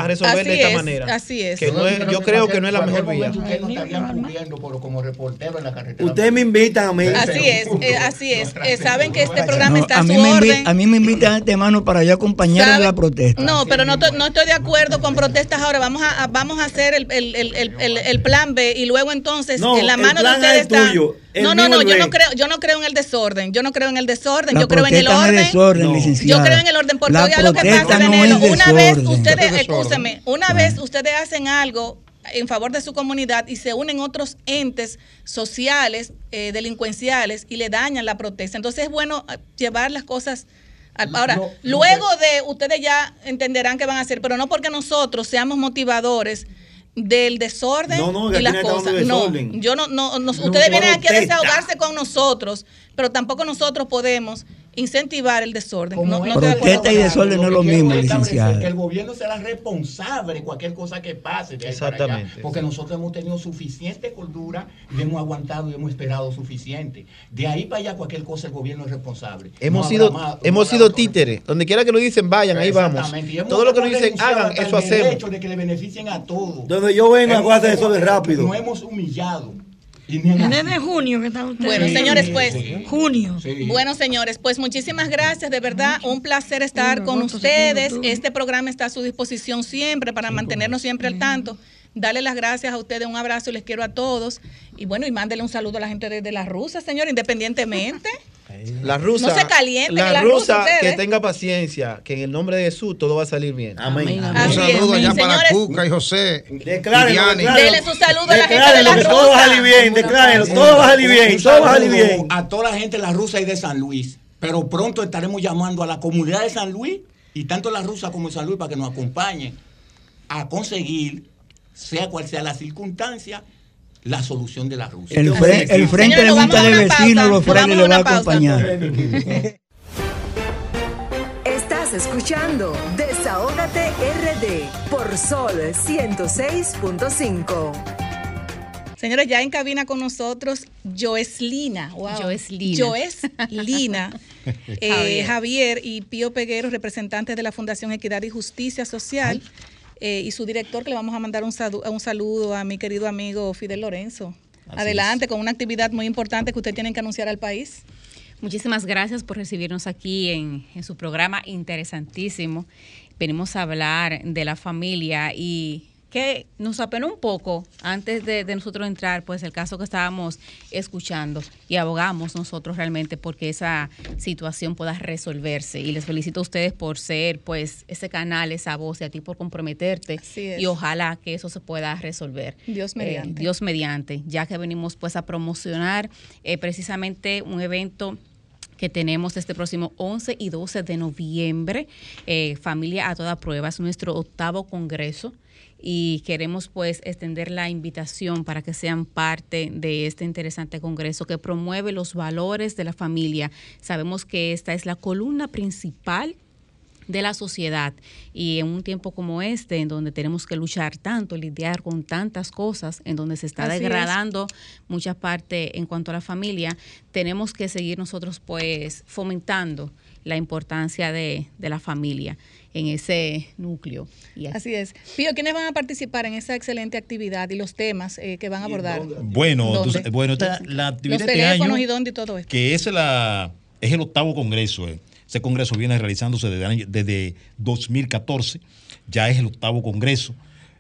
resolver Así de esta es, manera. así es. Que no es- yo creo que no es la mejor vía. Ustedes no estarían cubriendo por- como reportero en la carretera. Ustedes me invitan a mí. Así es, eh, así es. Eh, saben que este programa está a, a su mí me invi- orden. a mí me invitan de mano para yo acompañar la protesta. No, pero no, no estoy de acuerdo con protestas ahora. Vamos a, vamos a hacer el, el- el- el- el- el plan B y luego entonces en la mano de ustedes es está. El No, no, no, yo no creo, yo no creo en el desorden. Yo no creo en el desorden. La yo creo en el orden. desorden, No. licenciada. Yo creo en el orden, porque oiga lo que pasa, no Una vez ustedes, escúcheme, una vez ustedes hacen algo en favor de su comunidad y se unen otros entes sociales, eh, delincuenciales y le dañan la protesta. Entonces es bueno eh, llevar las cosas. al- Ahora, No, no, luego de ustedes ya entenderán qué van a hacer, pero no porque nosotros seamos motivadores del desorden y las cosas. No, yo no, no, ustedes vienen aquí a desahogarse con nosotros, pero tampoco nosotros podemos incentivar el desorden. No, no protesta y desorden no es lo mismo, licenciado. Que el gobierno será responsable de cualquier cosa que pase. Exactamente. porque nosotros hemos tenido suficiente cordura y hemos aguantado y hemos esperado suficiente. De ahí para allá cualquier cosa el gobierno es responsable. Hemos sido, hemos sido títeres. Donde quiera que lo dicen, vayan, ahí vamos. Todo lo que nos dicen, hagan, eso hacemos. hecho de que le beneficien a todos. Donde yo vengo, a hacer eso de rápido. No hemos humillado. Desde junio que está usted. Bueno, señores, pues. Junio. Bueno, señores, pues muchísimas gracias. De verdad, un placer estar con ustedes. Este programa está a su disposición siempre para mantenernos siempre al tanto. Darle las gracias a ustedes, un abrazo, les quiero a todos. Y bueno, y mándele un saludo a la gente de, la Rusa, señor, independientemente. La rusa, no se caliente, la, rusa, que tenga paciencia, que en el nombre de Jesús todo va a salir bien. Amén. Un saludo allá para Cuca y José. Declárenlo, Dele su saludo a la gente de la rusa. Todo va a salir bien, declárenlo, todo va a salir bien, todo va a salir bien. A toda la gente de la rusa y de San Luis. Pero pronto estaremos llamando a la comunidad de San Luis y tanto la rusa como San Luis para que nos acompañen a conseguir, sea cual sea la circunstancia, la solución de la Rusia. El, Frente de Junta de Vecinos, los frenes le va a acompañar. Estás escuchando Desahógate RD por Sol 106.5. Señores, ya en cabina con nosotros Joeslina. Wow. Joeslina. Joeslina. eh, Javier. y Pío Peguero, representantes de la Fundación Equidad y Justicia Social. Eh, y su director, que le vamos a mandar un, un saludo a mi querido amigo Fidel Lorenzo. Adelante, con una actividad muy importante que usted tiene que anunciar al país. Muchísimas gracias por recibirnos aquí en, en su programa interesantísimo. Venimos a hablar de la familia y que nos apenó un poco antes de, nosotros entrar, pues el caso que estábamos escuchando y abogamos nosotros realmente porque esa situación pueda resolverse. Y les felicito a ustedes por ser pues ese canal, esa voz y a ti por comprometerte y ojalá que eso se pueda resolver. Dios eh, mediante. Dios mediante, ya que venimos pues a promocionar eh, precisamente un evento que tenemos este próximo 11 y 12 de noviembre, eh, Familia a toda prueba, es nuestro octavo congreso y queremos pues extender la invitación para que sean parte de este interesante congreso que promueve los valores de la familia. Sabemos que esta es la columna principal de la sociedad y en un tiempo como este en donde tenemos que luchar tanto, lidiar con tantas cosas, en donde se está degradando mucha parte en cuanto a la familia, tenemos que seguir nosotros pues fomentando la importancia de, de la familia en ese núcleo. así. es. Pío, ¿quiénes van a participar en esa excelente actividad y los temas eh, que van a abordar? Bueno, bueno la actividad los teléfonos y dónde y todo esto. Que es, la, es el octavo congreso. Eh. Ese congreso viene realizándose desde, desde 2014, ya es el octavo congreso.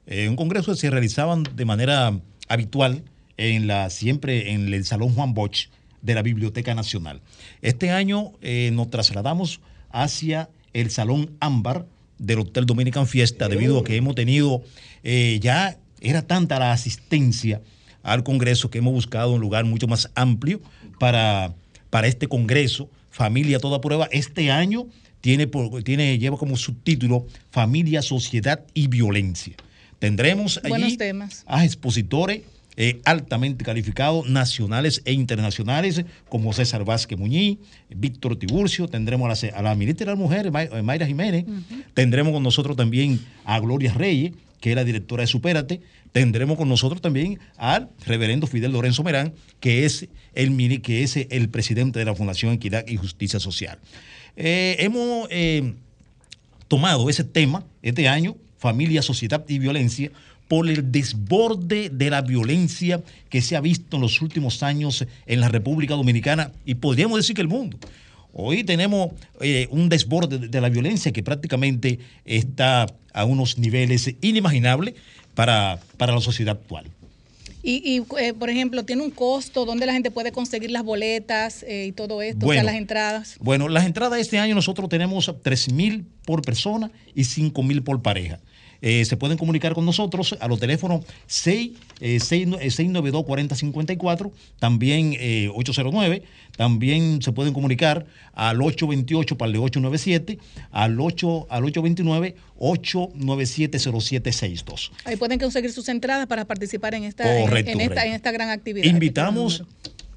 Eh, un congreso que se realizaban de manera habitual en la siempre en el Salón Juan Bosch de la Biblioteca Nacional. Este año nos trasladamos hacia el Salón Ámbar del Hotel Dominican Fiesta, debido a que hemos tenido, eh, ya era tanta la asistencia al Congreso que hemos buscado un lugar mucho más amplio para, para este Congreso, Familia Toda Prueba. Este año tiene, tiene, lleva como subtítulo Familia, Sociedad y Violencia. Tendremos allí a expositores eh, altamente calificados, nacionales e internacionales, como César Vázquez Muñiz, Víctor Tiburcio, tendremos a la, ministra de las Mujeres, eh, Mayra Jiménez, tendremos con nosotros también a Gloria Reyes, que es la directora de Supérate, tendremos con nosotros también al reverendo Fidel Lorenzo Merán, que es el, que es el presidente de la Fundación Equidad y Justicia Social. Eh, hemos tomado ese tema este año, familia, sociedad y violencia, por el desborde de la violencia que se ha visto en los últimos años en la República Dominicana y podríamos decir que el mundo. Hoy tenemos eh, un desborde de la violencia que prácticamente está a unos niveles inimaginables para, para la sociedad actual. Y, eh, por ejemplo, ¿tiene un costo? ¿Dónde la gente puede conseguir las boletas eh, y todo esto? o sea, las entradas. Bueno, las entradas este año nosotros tenemos 3 mil por persona y 5 mil por pareja. Eh, se pueden comunicar con nosotros a los teléfonos 6, 692-4054, eh, también 809, también se pueden comunicar al 828 para el 897, al, 8, al 829 897 0762. Ahí pueden conseguir sus entradas para participar en esta, en, esta, en esta gran actividad. Invitamos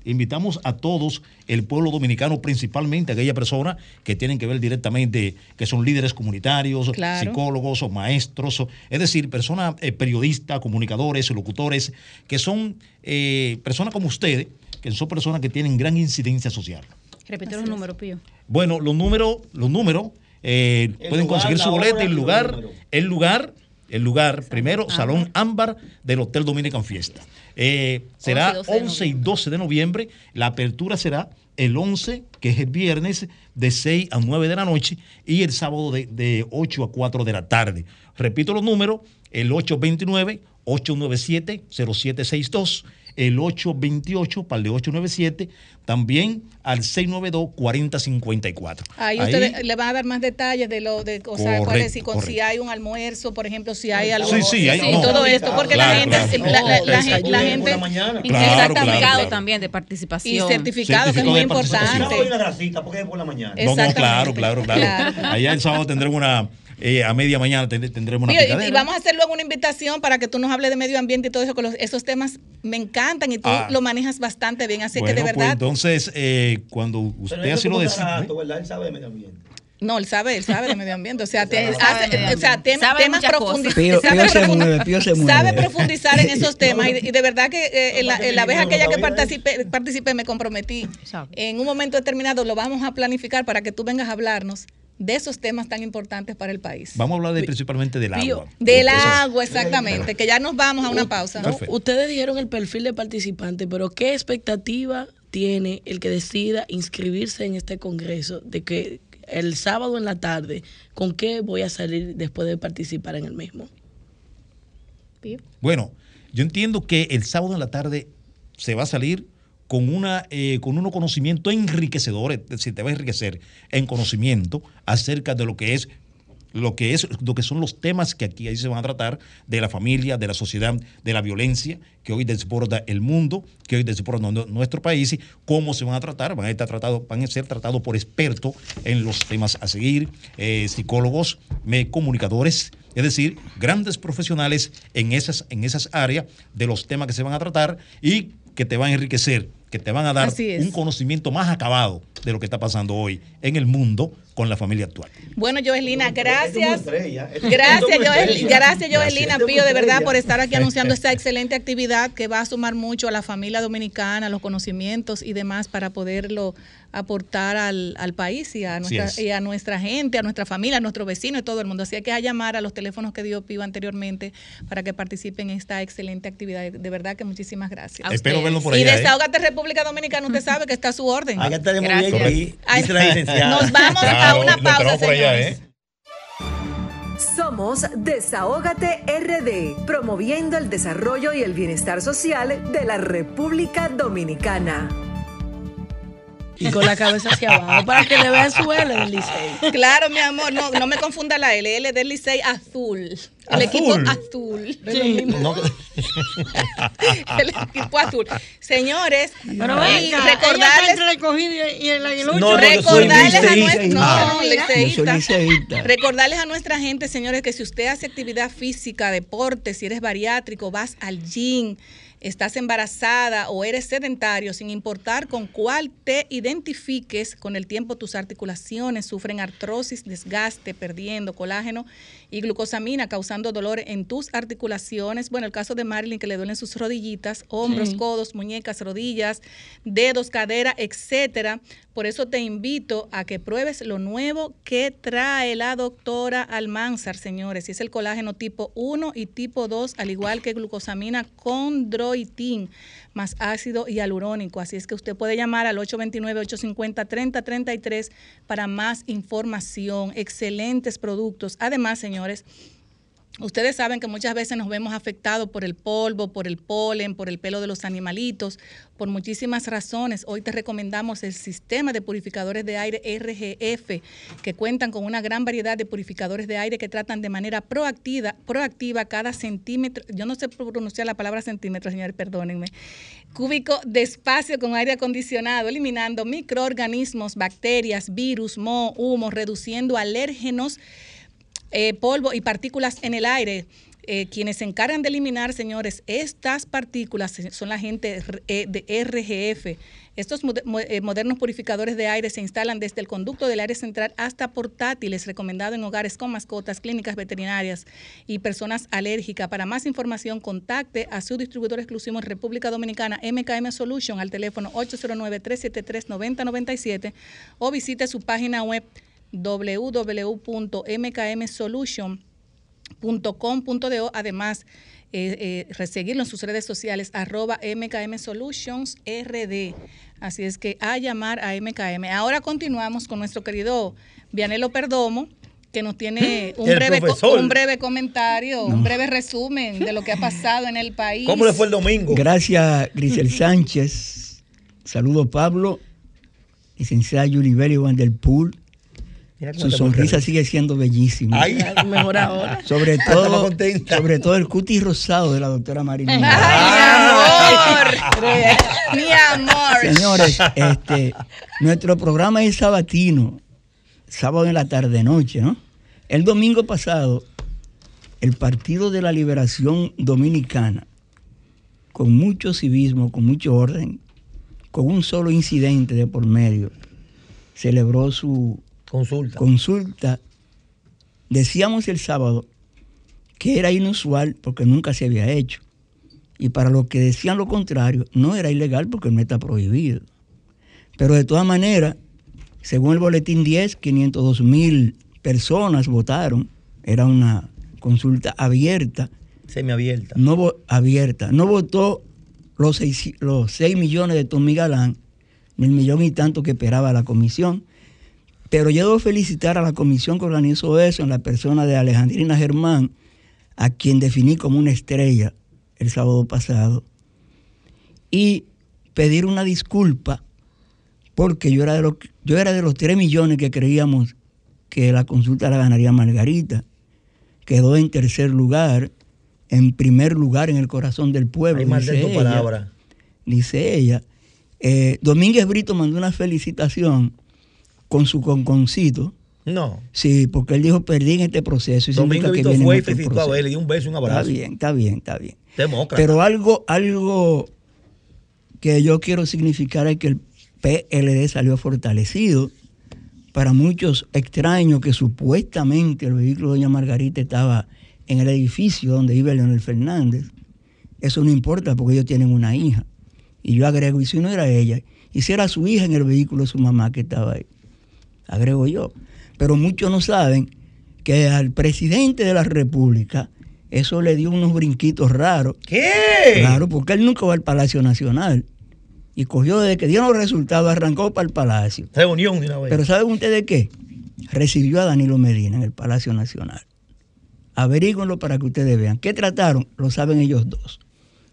invitamos a todos, el pueblo dominicano, principalmente a aquellas personas que tienen que ver directamente, que son líderes comunitarios, psicólogos o maestros, es decir, personas eh, periodistas, comunicadores, locutores, que son eh, personas como ustedes, que son personas que tienen gran incidencia social. Repite los números, Pío. Bueno, los números, los números, eh, pueden conseguir su boleto, el lugar, el lugar, el lugar, primero, Salón Ámbar del Hotel Dominican Fiesta. Eh, será 11, y 12 de noviembre. La apertura será el 11, que es el viernes, de 6 a 9 de la noche, y el sábado de, de 8 a 4 de la tarde. Repito los números, el 829 897 0762 el 828 para el de 897, también al 692-4054. Ahí, Ahí usted le va a dar más detalles de lo de, o sea, si, con, si hay un almuerzo, por ejemplo, si hay algo. Sí, sí, hay, todo esto, porque la gente, la, la, gente, la gente certificado también de participación. Y certificado, que es muy importante. No, claro, claro, claro. Allá el sábado tendremos una eh, a media mañana tendremos una y, y, vamos a hacer luego una invitación para que tú nos hables de medio ambiente y todo eso, que esos temas me encantan y tú ah. lo manejas bastante bien, así que de pues verdad. entonces, eh, cuando usted así lo decide. Él sabe de medio ambiente. No, él sabe, él sabe de medio ambiente. O sea, hace, o sea temas profundizar. Sabe, profundizar en esos temas. Y, de verdad que eh, la, vez aquella que participé, participé, me comprometí. En un momento determinado lo vamos a planificar para que tú vengas a hablarnos de esos temas tan importantes para el país. Vamos a hablar de, principalmente del agua. Del agua, exactamente, que ya nos vamos a una pausa. ustedes dijeron el perfil de participante, pero ¿qué expectativa tiene el que decida inscribirse en este congreso de que el sábado en la tarde, ¿con qué voy a salir después de participar en el mismo? Bueno, yo entiendo que el sábado en la tarde se va a salir con, una, eh, con unos conocimientos enriquecedores, es decir, te va a enriquecer en conocimiento acerca de lo que es lo que es lo que son los temas que aquí ahí se van a tratar de la familia, de la sociedad, de la violencia que hoy desborda el mundo, que hoy desborda nuestro país, y cómo se van a tratar, van a estar tratados, van a ser tratados por expertos en los temas a seguir, eh, psicólogos, comunicadores, es decir, grandes profesionales en esas, en esas áreas de los temas que se van a tratar y que te van a enriquecer, que te van a dar un conocimiento más acabado de lo que está pasando hoy en el mundo con la familia actual. Bueno, Joelina, gracias. Gracias, Joel, gracias, Joelina Pío, de verdad, por estar aquí anunciando esta excelente actividad que va a sumar mucho a la familia dominicana, los conocimientos y demás para poderlo aportar al, al país y a, nuestra, y a nuestra gente, a nuestra familia, a nuestro vecino y todo el mundo. Así que a llamar a los teléfonos que dio Pío anteriormente para que participen en esta excelente actividad. De verdad que muchísimas gracias. Espero verlo por allá. Y ¿eh? desahogate República Dominicana, usted sabe que está a su orden. Allá estaremos bien Nos vamos a una pausa, señores. ¿eh? Somos Desahógate RD, promoviendo el desarrollo y el bienestar social de la República Dominicana y con la cabeza hacia abajo para que le vean su L del Licey. Claro, mi amor, no, no me confunda la L, L del Licey azul. El equipo azul. Sí. el equipo azul. Señores, Pero venga, recordarles y el no, recordarles a nuestra no, no, recordarles a nuestra gente, señores, que si usted hace actividad física, deporte, si eres bariátrico, vas al gym, estás embarazada o eres sedentario, sin importar con cuál te identifiques, con el tiempo tus articulaciones sufren artrosis, desgaste, perdiendo colágeno y glucosamina, causando dolor en tus articulaciones. Bueno, el caso de Marilyn que le duelen sus rodillitas, hombros, codos, muñecas, rodillas, dedos, cadera, etcétera. Por eso te invito a que pruebes lo nuevo que trae la doctora Almanzar, señores. Y es el colágeno tipo 1 y tipo 2, al igual que glucosamina con droitin más ácido hialurónico. Así es que usted puede llamar al 829-850-3033 para más información. Excelentes productos. Además, señores, Ustedes saben que muchas veces nos vemos afectados por el polvo, por el polen, por el pelo de los animalitos, por muchísimas razones. Hoy te recomendamos el sistema de purificadores de aire RGF, que cuentan con una gran variedad de purificadores de aire que tratan de manera proactiva, cada centímetro, yo no sé pronunciar la palabra centímetro, señores, perdónenme, cúbico de espacio con aire acondicionado, eliminando microorganismos, bacterias, virus, moho, humo, reduciendo alérgenos eh, polvo y partículas en el aire. Eh, quienes se encargan de eliminar, señores, estas partículas son la gente eh, de RGF. Estos modernos purificadores de aire se instalan desde el conducto del aire central hasta portátiles, recomendado en hogares con mascotas, clínicas veterinarias y personas alérgicas. Para más información, contacte a su distribuidor exclusivo en República Dominicana, MKM Solution, al teléfono 809-373-9097 o visite su página web www.mkmsolution.com.do. Además, eh, eh en sus redes sociales, arroba MKM Solutions RD. Así es que a llamar a MKM. Ahora continuamos con nuestro querido Vianelo Perdomo, que nos tiene un, breve, un breve comentario, un breve resumen de lo que ha pasado en el país. ¿Cómo le fue el domingo? Gracias, Grisel Sánchez. Saludo, Pablo. Licenciada Yulibeli Van del Pool su sonrisa sigue siendo bellísima. Ay, mejor ahora. Sobre todo, sobre todo el cutis rosado de la doctora Marilyn. Ay, mi amor. mi amor. Señores, este, nuestro programa es sabatino, sábado en la tarde noche, ¿no? El domingo pasado, el Partido de la Liberación Dominicana, con mucho civismo, con mucho orden, con un solo incidente de por medio, celebró su Consulta. Consulta. Decíamos el sábado que era inusual porque nunca se había hecho. Y para los que decían lo contrario, no era ilegal porque no está prohibido. Pero de todas maneras, según el boletín 10, 502 mil personas votaron. Era una consulta abierta. Semiabierta. No abierta. No votó los 6, los 6 millones de Tommy Galán, ni el millón y tanto que esperaba la comisión. Pero yo debo felicitar a la comisión que organizó eso en la persona de Alejandrina Germán, a quien definí como una estrella el sábado pasado, y pedir una disculpa porque yo era de los, yo era de los 3 millones que creíamos que la consulta la ganaría Margarita. Quedó en tercer lugar, en primer lugar en el corazón del pueblo. Hay más de tu palabra. Dice ella. Eh, Domínguez Brito mandó una felicitación con su conconcito. No. Sí, porque él dijo, perdí en este proceso. Y Domingo que viene fue y felicitó a él, le dio un beso y un abrazo. Está bien, está bien, está bien. Pero algo, algo que yo quiero significar es que el PLD salió fortalecido. Para muchos extraños que supuestamente el vehículo de Doña Margarita estaba en el edificio donde vive Leonel Fernández. Eso no importa porque ellos tienen una hija. Y yo agrego, y si no era ella, y si era su hija en el vehículo de su mamá que estaba ahí agrego yo. Pero muchos no saben que al presidente de la República eso le dio unos brinquitos raros. ¿Qué? Claro, porque él nunca va al Palacio Nacional. Y cogió desde que dieron los resultados, arrancó para el Palacio. Reunión de una vez. Pero ¿saben ustedes qué? Recibió a Danilo Medina en el Palacio Nacional. Averíguenlo para que ustedes vean. ¿Qué trataron? Lo saben ellos dos.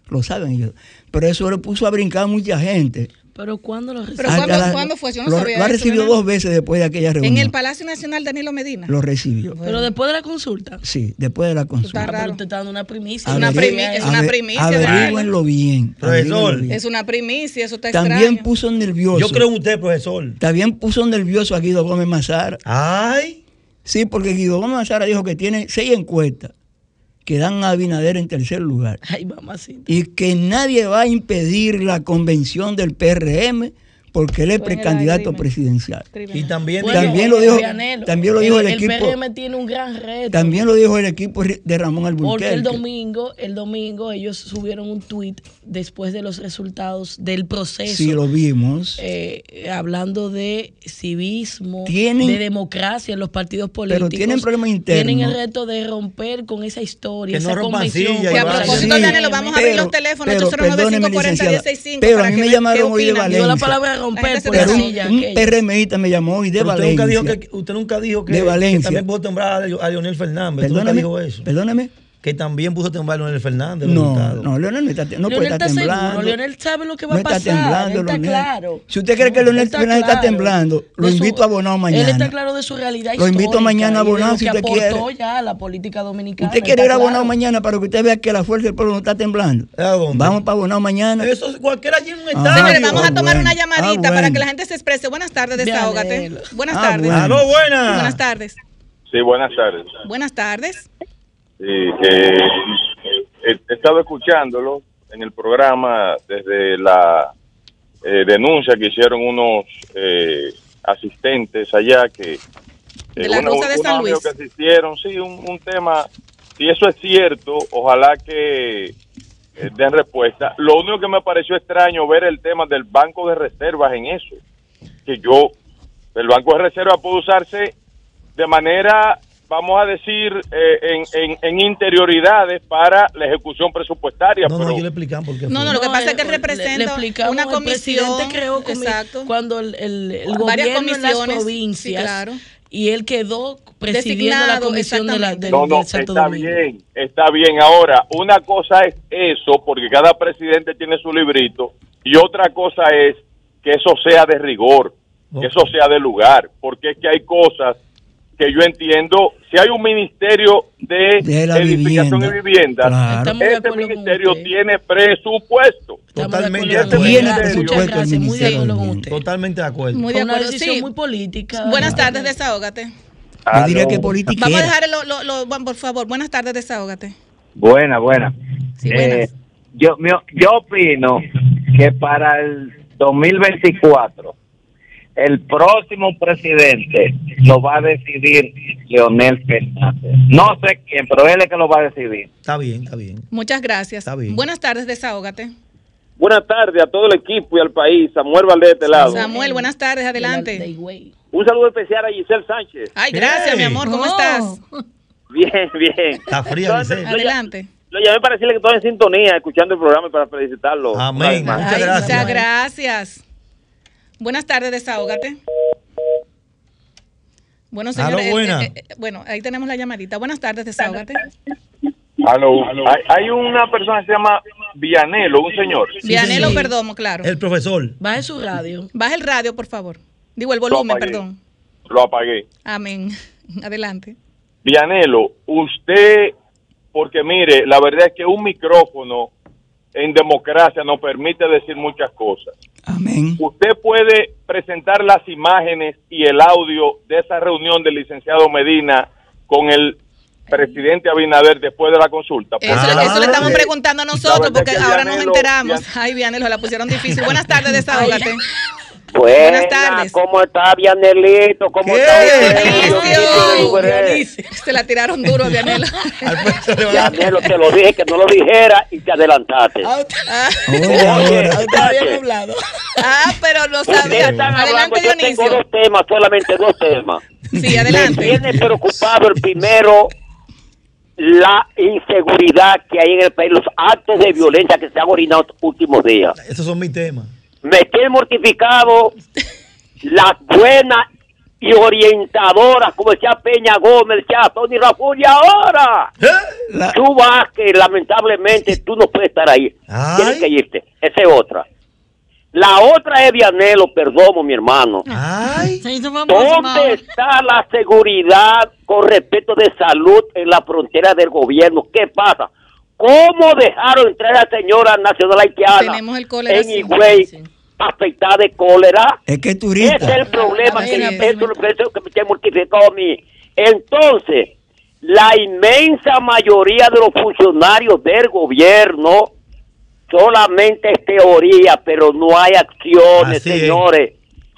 Lo saben ellos. Pero eso le puso a brincar a mucha gente. ¿Pero cuándo lo recibió? ¿Pero cuándo, fue? Yo no lo, sabía Lo ha recibido dos veces después de aquella reunión. ¿En el Palacio Nacional Danilo Medina? Lo recibió. ¿Pero después de la consulta? Sí, después de la consulta. Pero usted está dando una primicia. Es una, primicia. Es una primicia. Averíguenlo bien. Profesor. Es una primicia, eso está También puso nervioso. Yo creo en usted, profesor. También puso nervioso a Guido Gómez Mazara. Ay. Sí, porque Guido Gómez Mazara dijo que tiene seis encuestas que dan a Abinader en tercer lugar. Ay, mamacita. Y que nadie va a impedir la convención del PRM porque él es precandidato presidencial. Y también, también lo dijo, también lo dijo el, equipo. El PRM tiene un gran reto. También lo dijo el equipo de Ramón Alburquerque. Porque el domingo, el domingo ellos subieron un tuit después de los resultados del proceso. Sí, lo vimos. Eh, hablando de civismo, de democracia en los partidos políticos. Pero tienen problemas internos. Tienen el reto de romper con esa historia, que esa no convención. Que a propósito, sí, lo vamos a abrir los teléfonos, 809 540 Pero a mí me llamaron hoy de Valencia. la palabra romper por un, un PRMista me llamó y de Valencia. Usted nunca dijo que, usted nunca dijo que, de Valencia. que también pudo temblar a Leonel Fernández. Perdóname, nunca dijo eso. Perdóname que también puso a temblar Leonel Fernández. No, no, Leonel no, está, no puede estar temblando. Seguro. Leonel sabe lo que va no a pasar. Está temblando, está Leonel. claro. Si usted cree que Leonel Fernández está temblando, lo su, invito a Bonao mañana. Él está claro de su realidad Lo invito mañana a Bonao si usted quiere. ya a la política dominicana. Usted quiere ir a Bonao mañana para que usted vea que la fuerza del pueblo no está temblando. Vamos para Bonao mañana. Eso cualquiera allí en un estado. Señores, vamos a tomar una llamadita para que la gente se exprese. Buenas tardes, desahógate. Buenas tardes. Aló, buenas. Buenas tardes. Sí, buenas tardes. Buenas tardes. Sí, que he estado escuchándolo en el programa desde la eh, denuncia que hicieron unos eh, asistentes allá que de la Rosa de San Luis. que asistieron sí un, un, tema si eso es cierto ojalá que eh, den respuesta. Lo único que me pareció extraño ver el tema del banco de reservas en eso que yo el banco de reservas puede usarse de manera vamos a decir, eh, en, en, en, interioridades para la ejecución presupuestaria. No, pero... no, yo le explican por qué. No, no, lo que pasa es que representa le, le una comisión. El creó exacto. cuando el, el, el Varias gobierno en las provincias. Sí, claro. Y él quedó presidiendo Designado, la comisión de la, del, no, no, del Santo está Domingo. bien, está bien. Ahora, una cosa es eso, porque cada presidente tiene su librito, y otra cosa es que eso sea de rigor, okay. que eso sea de lugar, porque es que hay cosas que yo entiendo, si hay un ministerio de, de la edificación vivienda, y vivienda, claro. ese ministerio tiene presupuesto. Totalmente de acuerdo. Tiene presupuesto el muy de usted. Totalmente de acuerdo. Muy de una acuerdo, decisión sí. muy política. Buenas tardes, desahógate. Yo diría que política. Vamos a dejar lo, lo, lo, por favor. Buenas tardes, desahógate. Buena, buena. Sí, buenas. Eh, yo, yo opino que para el 2024 el próximo presidente lo va a decidir Leonel Fernández. No sé quién, pero él es que lo va a decidir. Está bien, está bien. Muchas gracias. Está bien. Buenas tardes, desahógate. Buenas tardes a todo el equipo y al país. Samuel Valdés de este lado. Samuel, buenas tardes, adelante. Un saludo especial a Giselle Sánchez. Ay, gracias, mi amor. ¿Cómo Oh. estás? Bien, bien. Está fría, Entonces, Giselle. Adelante. Lo llamé para decirle que estoy en sintonía, escuchando el programa y para felicitarlo. Amén. Muchas gracias. Muchas gracias. Buenas tardes, desahógate. Bueno, señores, eh, eh, eh, bueno, ahí tenemos la llamadita. Buenas tardes, desahógate. Aló. Hay, hay una persona que se llama Vianelo, un señor. Vianelo sí. Perdomo, claro. El profesor. Baje su radio. Baja el radio, por favor. Digo, el volumen, perdón. Lo apagué. Amén. Adelante. Vianelo, usted, porque mire, la verdad es que un micrófono en democracia nos permite decir muchas cosas. Amén. Usted puede presentar las imágenes y el audio de esa reunión del licenciado Medina con el presidente Abinader después de la consulta. Eso, Ah, eso le estamos preguntando a nosotros porque que ahora nos enteramos. Ay, Vianelo, la pusieron difícil. Buenas tardes, desahógate. Buenas tardes. ¿Cómo está Vianelito? ¿Cómo ¿Qué? está usted? Se la tiraron duro Vianelo. Vianelo, te lo dije que no lo dijera y te adelantaste. Ah, Oye. Usted había hablado. ah, pero no sabía. Ustedes están hablando, Adelante, yo tengo dos temas, solamente dos temas. Sí, Me adelante. tiene preocupado el primero, la inseguridad que hay en el país, los actos de violencia que se han orinado estos últimos días. Esos son mis temas. Me tiene mortificado las buenas y orientadoras, como decía Peña Gómez, decía Tony Raful, y ahora La- tú vas que lamentablemente tú no puedes estar ahí. Ay. Tienes que irte. Esa es otra. La otra es Vianelo, perdón, mi hermano. Ay. ¿Dónde está la seguridad con respecto de salud en la frontera del gobierno? ¿Qué pasa? ¿Cómo dejaron entrar a la señora nacional haitiana Tenemos el cólera, en sí. Afectada de cólera? Es que es Ese turista. es el problema Ah, que, sí, eso eso que me tiene mortificado a mí. Entonces, la inmensa mayoría de los funcionarios del gobierno solamente es teoría, pero no hay acciones, Así es. señores.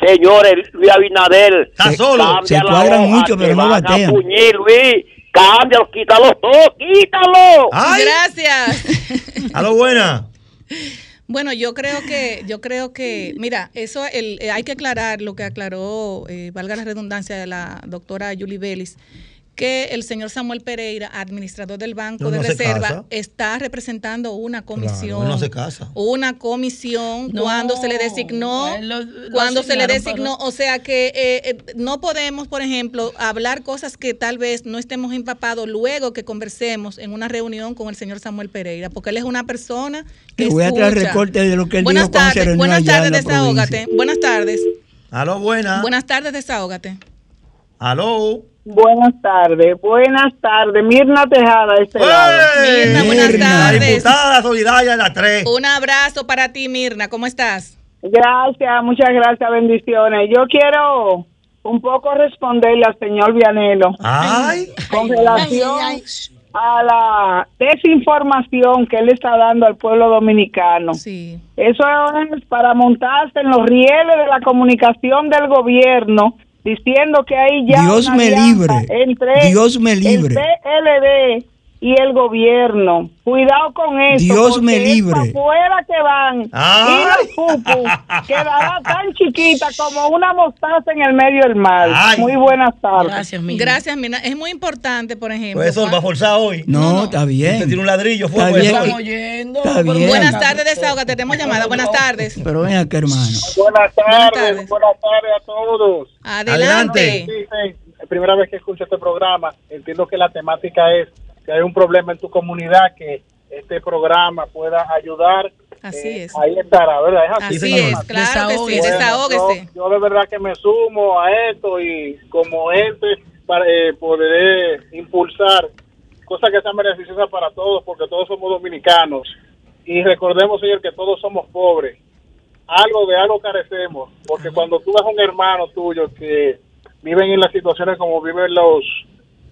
Señores, Luis Abinader, Está solo. cambia Se la cuadran hoja, mucho, pero no batean. puñir, Luis. Cámbialo, quítalo todo, quítalo. Ay. Gracias. A lo buena. Bueno, yo creo que, yo creo que, mira, eso el, eh, hay que aclarar lo que aclaró, eh, valga la redundancia de la doctora Julie Vélez, que el señor Samuel Pereira, administrador del Banco de Reserva, está representando una comisión. no se casa. Una comisión cuando se le designó, cuando se le designó, o sea que eh, eh, no podemos, por ejemplo, hablar cosas que tal vez no estemos empapados luego que conversemos en una reunión con el señor Samuel Pereira, porque él es una persona que voy a traer recorte de lo que él buenas tardes, buenas tardes, desahógate. Buenas tardes. Aló, buenas. Buenas tardes, desahógate. Aló. Buenas tardes, buenas tardes. Mirna Tejada, este lado. Mirna, buenas tardes. Diputada solidaria de la 3. Un abrazo para ti, Mirna. ¿Cómo estás? Gracias, muchas gracias, bendiciones. Yo quiero un poco responderle al señor Vianelo. Ay. Con relación a la desinformación que él está dando al pueblo dominicano. Sí. Eso es para montarse en los rieles de la comunicación del gobierno diciendo que hay ya Dios me libre. entre Dios me libre. el PLD y el gobierno. Cuidado con eso. Dios me libre. Fuera que van. Ah. Y la pupu quedará tan chiquita como una mostaza en el medio del mar. Ay. Muy buenas tardes. Gracias, Mirna. Gracias, Mirna. Es muy importante, por ejemplo. Pues eso va a forzar hoy. No, está bien. Usted tiene un ladrillo, fue Está. Estamos oyendo. Está bien. Buenas tardes, desahógate. Tenemos llamada. Buenas tardes. Pero ven acá, hermano. Buenas tardes, tardes. buenas tardes a todos. Adelante. Sí, sí, es primera vez que escucho este programa. Entiendo que la temática es que hay un problema en tu comunidad que este programa pueda ayudar. Así Eh, es. Ahí estará, ¿verdad? Es así. Así es, claro que sí. Bueno, Desahógese. Yo, yo de verdad que me sumo a esto y como ente para, eh, poder impulsar cosas que sean beneficiosas para todos porque todos somos dominicanos y recordemos señor que todos somos pobres algo de algo carecemos porque cuando tú ves a un hermano tuyo que viven en las situaciones como viven los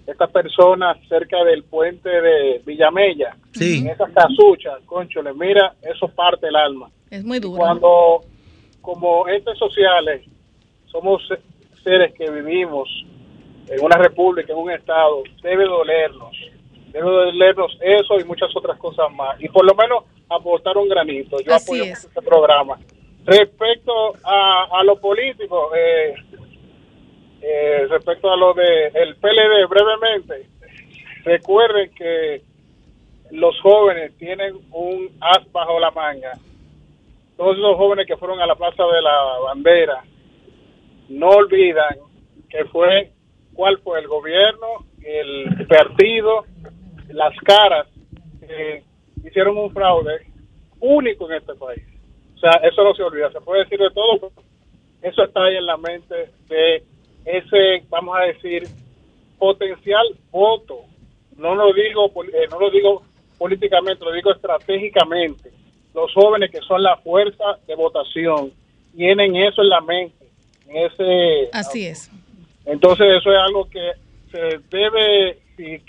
estas personas cerca del puente de Villamella Sí. en esas casuchas conchole mira eso parte el alma Es muy duro. cuando como entes sociales somos se- seres que vivimos en una república, en un estado, debe dolernos, debe dolernos eso y muchas otras cosas más. Y por lo menos aportar un granito. Yo Así apoyo es. este programa. Respecto a, a lo político, eh, eh, respecto a lo de el PLD, brevemente, recuerden que los jóvenes tienen un as bajo la manga. Todos esos jóvenes que fueron a la Plaza de la Bandera no olvidan que fue cuál fue el gobierno, el partido, las caras que hicieron un fraude único en este país. O sea, eso no se olvida. Se puede decir de todo, pero eso está ahí en la mente de ese, vamos a decir, potencial voto. No lo digo, eh, no lo digo políticamente, lo digo estratégicamente. Los jóvenes que son la fuerza de votación tienen eso en la mente. en Ese, Así es. entonces eso es algo que se debe, si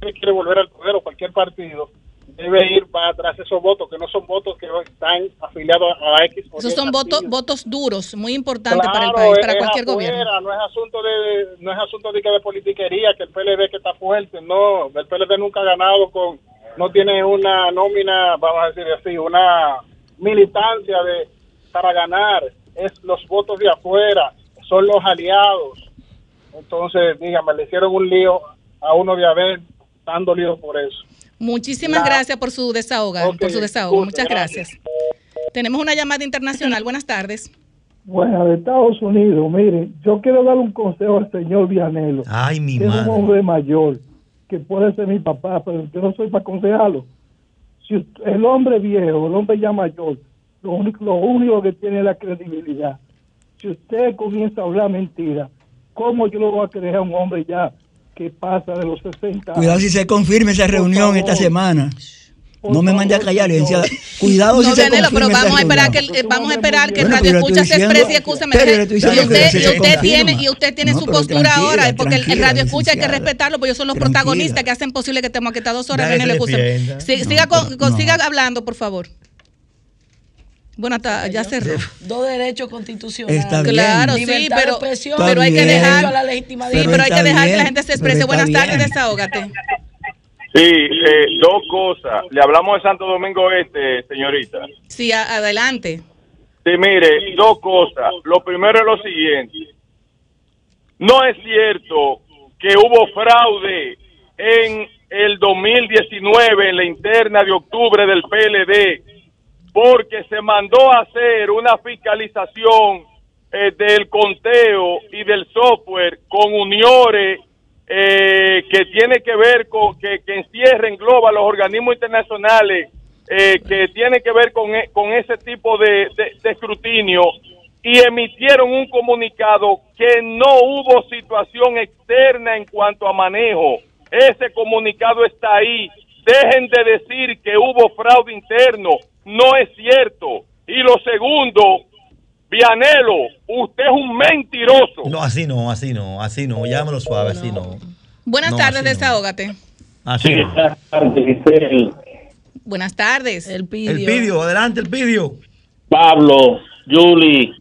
quiere volver al poder o cualquier partido, debe ir para atrás esos votos, que no son votos que están afiliados a X o Esos son votos, votos duros, muy importantes para el país, para cualquier afuera, gobierno. No es asunto de, no es asunto de, que de politiquería, que el PLD que está fuerte, no, el PLD nunca ha ganado con, no tiene una nómina, vamos a decir así, una militancia de para ganar, es los votos de afuera, son los aliados. Entonces, dígame, le hicieron un lío a uno de adentro, están dolidos por eso. Muchísimas La- gracias por su desahogo, Ok, por su desahogo. disculpe, Muchas gracias. Tenemos una llamada internacional. Buenas tardes. Bueno, de Estados Unidos, mire, yo quiero dar un consejo al señor Vianelo. Ay, mi que es un madre. hombre mayor, que puede ser mi papá, pero yo no soy para aconsejarlo. Si usted- el hombre viejo, el hombre ya mayor, lo único, lo único que tiene es la credibilidad. Si usted comienza a hablar mentira, ¿cómo yo lo voy a creer a un hombre ya que pasa de los 60 años? Cuidado si se confirme esa reunión esta semana. No me mande a callar, licenciada. Cuidado si No, se confirme pero vamos a esperar reunión. que el, eh, vamos a esperar que Bueno, radio escucha se diciendo- exprese y escúchame. Y usted, se y usted confirma. tiene y usted tiene No, su postura ahora, porque el- radio escucha hay que respetarlo, porque ellos son los Tranquila. protagonistas que hacen posible que estemos aquí estas dos horas. Se No, con- no. siga hablando, por favor. Bueno, hasta, ya cerró. Dos derechos constitucionales. Está bien. Claro, sí, pero, pero hay que dejar, a la legitima sí, pero hay que dejar que la gente se exprese. Buenas tardes, desahógate. Sí, eh, dos cosas. Le hablamos de Santo Domingo Este, señorita. Sí, a- adelante. Sí, mire, dos cosas. Lo primero es lo siguiente. No es cierto que hubo fraude en el 2019 en la interna de octubre del PLD porque se mandó a hacer una fiscalización eh, del conteo y del software con uniones eh, que tiene que ver con que, que encierra, engloba los organismos internacionales eh, que tiene que ver con, e, con ese tipo de, de, escrutinio y emitieron un comunicado que no hubo situación externa en cuanto a manejo. Ese comunicado está ahí. Dejen de decir que hubo fraude interno. No es cierto. Y lo segundo, Vianelo, usted es un mentiroso. No, así no, así no, así no, llámelo suave, así no. Buenas tardes, desahógate. Así no. Buenas tardes. El pidio. El pidio, adelante el pidio. Pablo, Julie.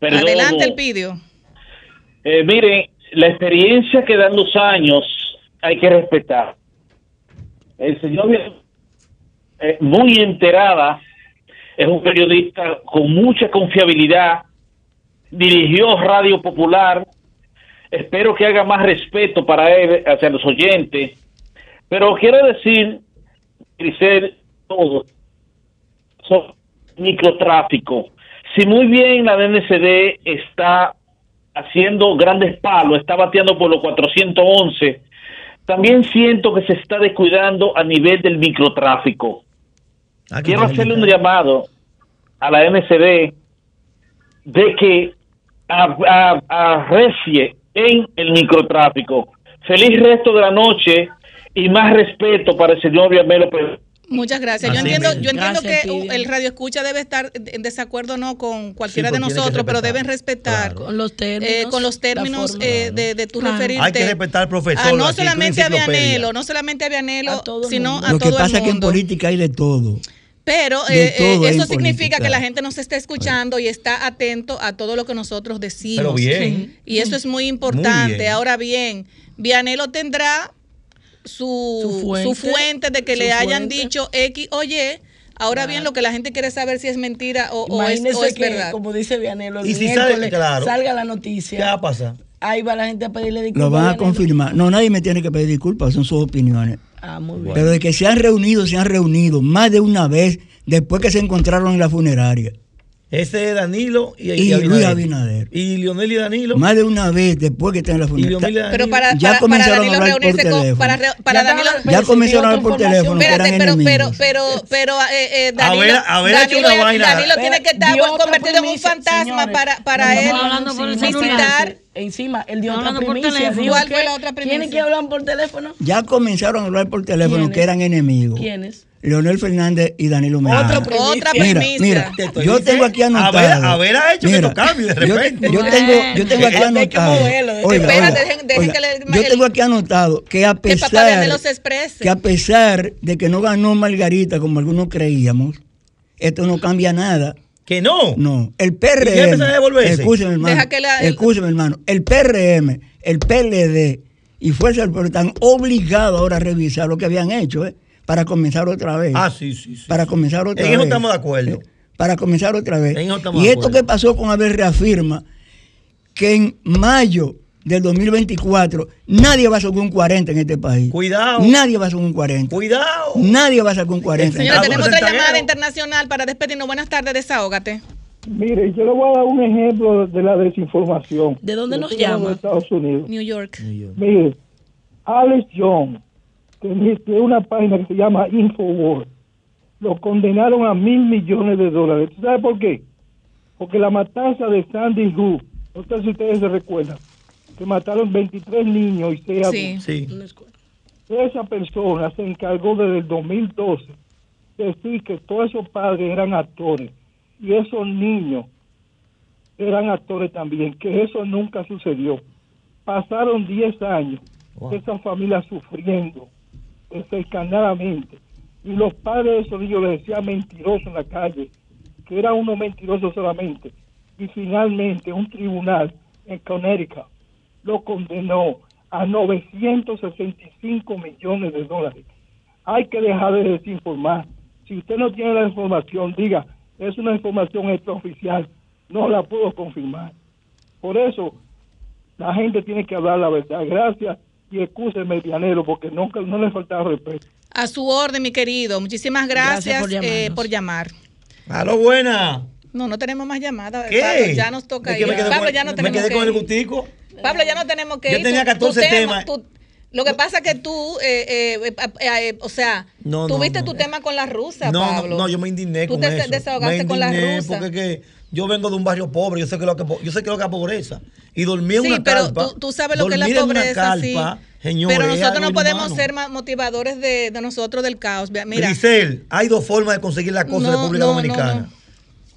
Adelante el pidio. Eh, mire, la experiencia que dan los años hay que respetar. El señor eh, muy enterada es un periodista con mucha confiabilidad, dirigió Radio Popular, espero que haga más respeto para él hacia los oyentes, pero quiero decir, Grisel, todo, son microtráfico. Si muy bien la DNCD está haciendo grandes palos, está bateando por los 411, también siento que se está descuidando a nivel del microtráfico. Ah, Quiero hacerle un llamado a la MCD de que arrecie en el microtráfico. Feliz resto de la noche y más respeto para el señor Villamelo Muchas gracias. yo entiendo, yo entiendo que el radio escucha debe estar en desacuerdo no con cualquiera de nosotros, pero deben respetar con los términos, eh, con los términos eh, de, tu referirte. Hay que respetar al profesor. no solamente a Vianelo, no solamente a Vianelo, sino a todo el mundo. Lo que pasa es que en política hay de todo. Pero eh, eso significa que la gente nos está escuchando y está atento a todo lo que nosotros decimos. Pero bien. Y eso es muy importante. Ahora bien, Vianelo tendrá su, su, fuente, de que le hayan dicho X o Y. Ahora bien, lo que la gente quiere saber si es mentira o, es, verdad. Como dice Vianelo, y si salga la noticia. ¿Qué va a pasar? Ahí va la gente a pedirle disculpas. Lo van a confirmar. No, nadie me tiene que pedir disculpas, son sus opiniones. Ah, muy bien. Pero de que se han reunido, se han reunido más de una vez después que se encontraron en la funeraria. Ese es Danilo y, y, Luis Abinader. Y Lionel y Danilo. Más de una vez después que están en la funeraria. Pero para, ya comenzaron a hablar por teléfono. Para, para ya, Danilo, ya comenzaron a hablar por teléfono. Espérate, pero, pero, pero, pero, eh, eh, Danilo, a ver, a ver Danilo, vaina. Danilo tiene que estar convertido en un fantasma para, para él visitar encima, él dio otra primicia. ¿Cuál fue la otra primicia? ¿Quiénes que hablan por teléfono? Ya comenzaron a hablar por teléfono que eran enemigos. ¿Quiénes? Leonel Fernández y Danilo Medina. Otra. Mira, mira yo tengo aquí anotado. A ver, ha hecho mira, que no cambie de repente. Yo, yo tengo, yo tengo aquí anotado. Yo tengo aquí anotado que a pesar que, que a pesar de que no ganó Margarita como algunos creíamos, esto no cambia nada. ¿Que no? No. El PRM. Escúcheme, hermano. Escúcheme, hermano. El PRM, el PLD y Fuerza del Pueblo están obligados ahora a revisar lo que habían hecho, ¿eh? Para comenzar otra vez. Ah, sí, sí. sí para comenzar otra vez. En eso estamos de acuerdo. Eh, para comenzar otra vez. y esto que pasó con Abel reafirma que en mayo del 2024 nadie va a sacar un 40 en este país. Cuidado. Nadie va a sacar un 40. Cuidado. Nadie va a sacar un 40. Señora, tenemos otra llamada internacional para despedirnos. Buenas tardes, desahógate. Mire, yo le voy a dar un ejemplo de la desinformación. ¿De dónde nos llama? De Estados Unidos. New York. Mire, Alex Jones que una página que se llama Infowars, lo condenaron a mil millones de dólares. ¿Sabe por qué? Porque la matanza de Sandy Hook, no sé si ustedes se recuerdan, que mataron 23 niños y 6 adultos. Sí. Esa persona se encargó desde el 2012 de decir que todos esos padres eran actores y esos niños eran actores también, que eso nunca sucedió. Pasaron 10 años, esa familia sufriendo, cercanamente. Y los padres de esos niños les decían mentirosos en la calle, que era uno mentiroso solamente. Y finalmente un tribunal en Connecticut lo condenó a 965 millones de dólares. Hay que dejar de desinformar. Si usted no tiene la información, diga, es una información extraoficial, no la puedo confirmar. Por eso, la gente tiene que hablar la verdad. Gracias y excuse medianero porque nunca no le faltaba respeto. A su orden, mi querido. Muchísimas gracias, eh, por, llamar. A lo buena. No, no tenemos más llamadas. ¿Qué? Pablo, ya nos toca ir. Pablo, ya no tenemos me quedé que con ir. el gustico. Pablo, ya no tenemos que Yo ir. tenía 14 temas. lo que pasa es que tú, eh, eh, eh, o sea, No, no, tuviste no. tu tema con la rusa, No, Pablo. no, no, yo me indigné Tú con te eso. desahogaste me con la rusa. Porque que yo vengo de un barrio pobre, yo sé que lo que yo sé que lo que es pobreza y dormí en Sí, una pero carpa. tú, tú sabes lo que es la en pobreza, sí. carpa, señores, pero nosotros no podemos ser ma- motivadores de, de nosotros del caos. Mira, Grisel, hay dos formas de conseguir las cosas en No, República no, Dominicana. no, no.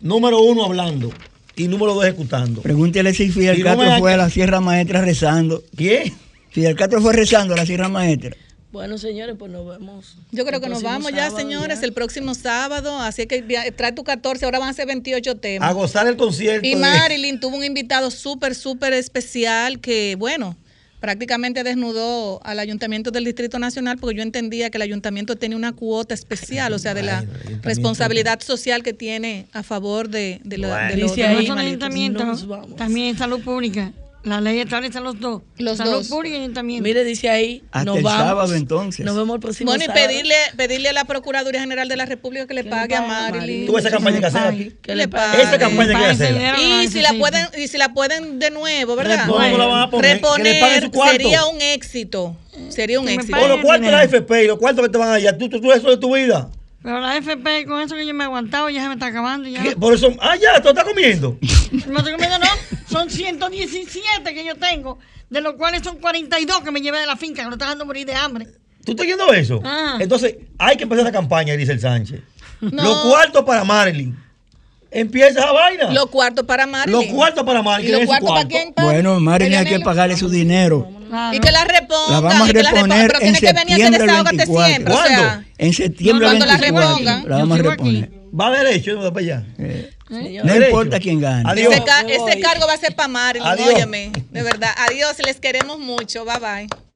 Número uno, hablando. Y número dos, ejecutando. Pregúntele si Fidel Castro fue a la Sierra Maestra rezando. ¿Quién? Fidel Castro fue rezando a la Sierra Maestra. Bueno, señores, pues nos vemos. yo creo el que nos vamos ya, señores, ya. el próximo sábado. Así que trae tu 14, ahora van a ser 28 temas. A gozar el concierto. Y de- Marilyn tuvo un invitado súper, súper especial que, bueno, prácticamente desnudó al Ayuntamiento del Distrito Nacional porque yo entendía que el Ayuntamiento tenía una cuota especial, o sea, de la responsabilidad social que tiene a favor de, de, la- de los, de los ahí, animalitos. ayuntamiento, también salud pública. La ley establece los dos. Los salud dos. pública y ayuntamiento. Mire, dice ahí, Hasta nos el vamos. sábado, entonces. Nos vemos el próximo Bueno, y sábado. pedirle, pedirle a la Procuraduría General de la República que le pague a Marilyn. Tú esa campaña que hacer aquí. Que le pague. Esa campaña que hacerla. Y si la pueden, y si la pueden de nuevo, ¿verdad? ¿Cómo la van a poner? Que le paguen su cuarto. sería un éxito. Sería un éxito. O los cuartos de la FP y los cuartos que te van allá. Tú, tú, tú eso de tu vida. Pero la FP, con eso que yo me he aguantado, ya se me está acabando. Ya. ¿Qué? Por eso. Ah, ya, tú estás comiendo. No estoy comiendo, no. Son 117 que yo tengo, de los cuales son 42 que me llevé de la finca, que lo está dejando morir de hambre. ¿Tú estás viendo eso? Ah. Entonces, hay que empezar esa campaña, dice el Sánchez. No. Los cuartos para Marilyn. Empieza esa vaina. Los cuartos para Marilyn. Los cuartos para Marilyn. ¿Y los cuartos para quién? Bueno, Marilyn hay que pagarle su dinero. Y que la repongan. La vamos a y que la reponer Pero en tiene que venir a hacer septiembre desahogate 24. siempre. O sea, En septiembre cuando la 24. repongan, La vamos a sigo aquí. reponer. Va derecho, no para allá. No importa quién gane. Adiós. ese, ca- ese cargo va a ser para Marilyn. Adiós. Óyeme, de verdad. Adiós, les queremos mucho. Bye bye.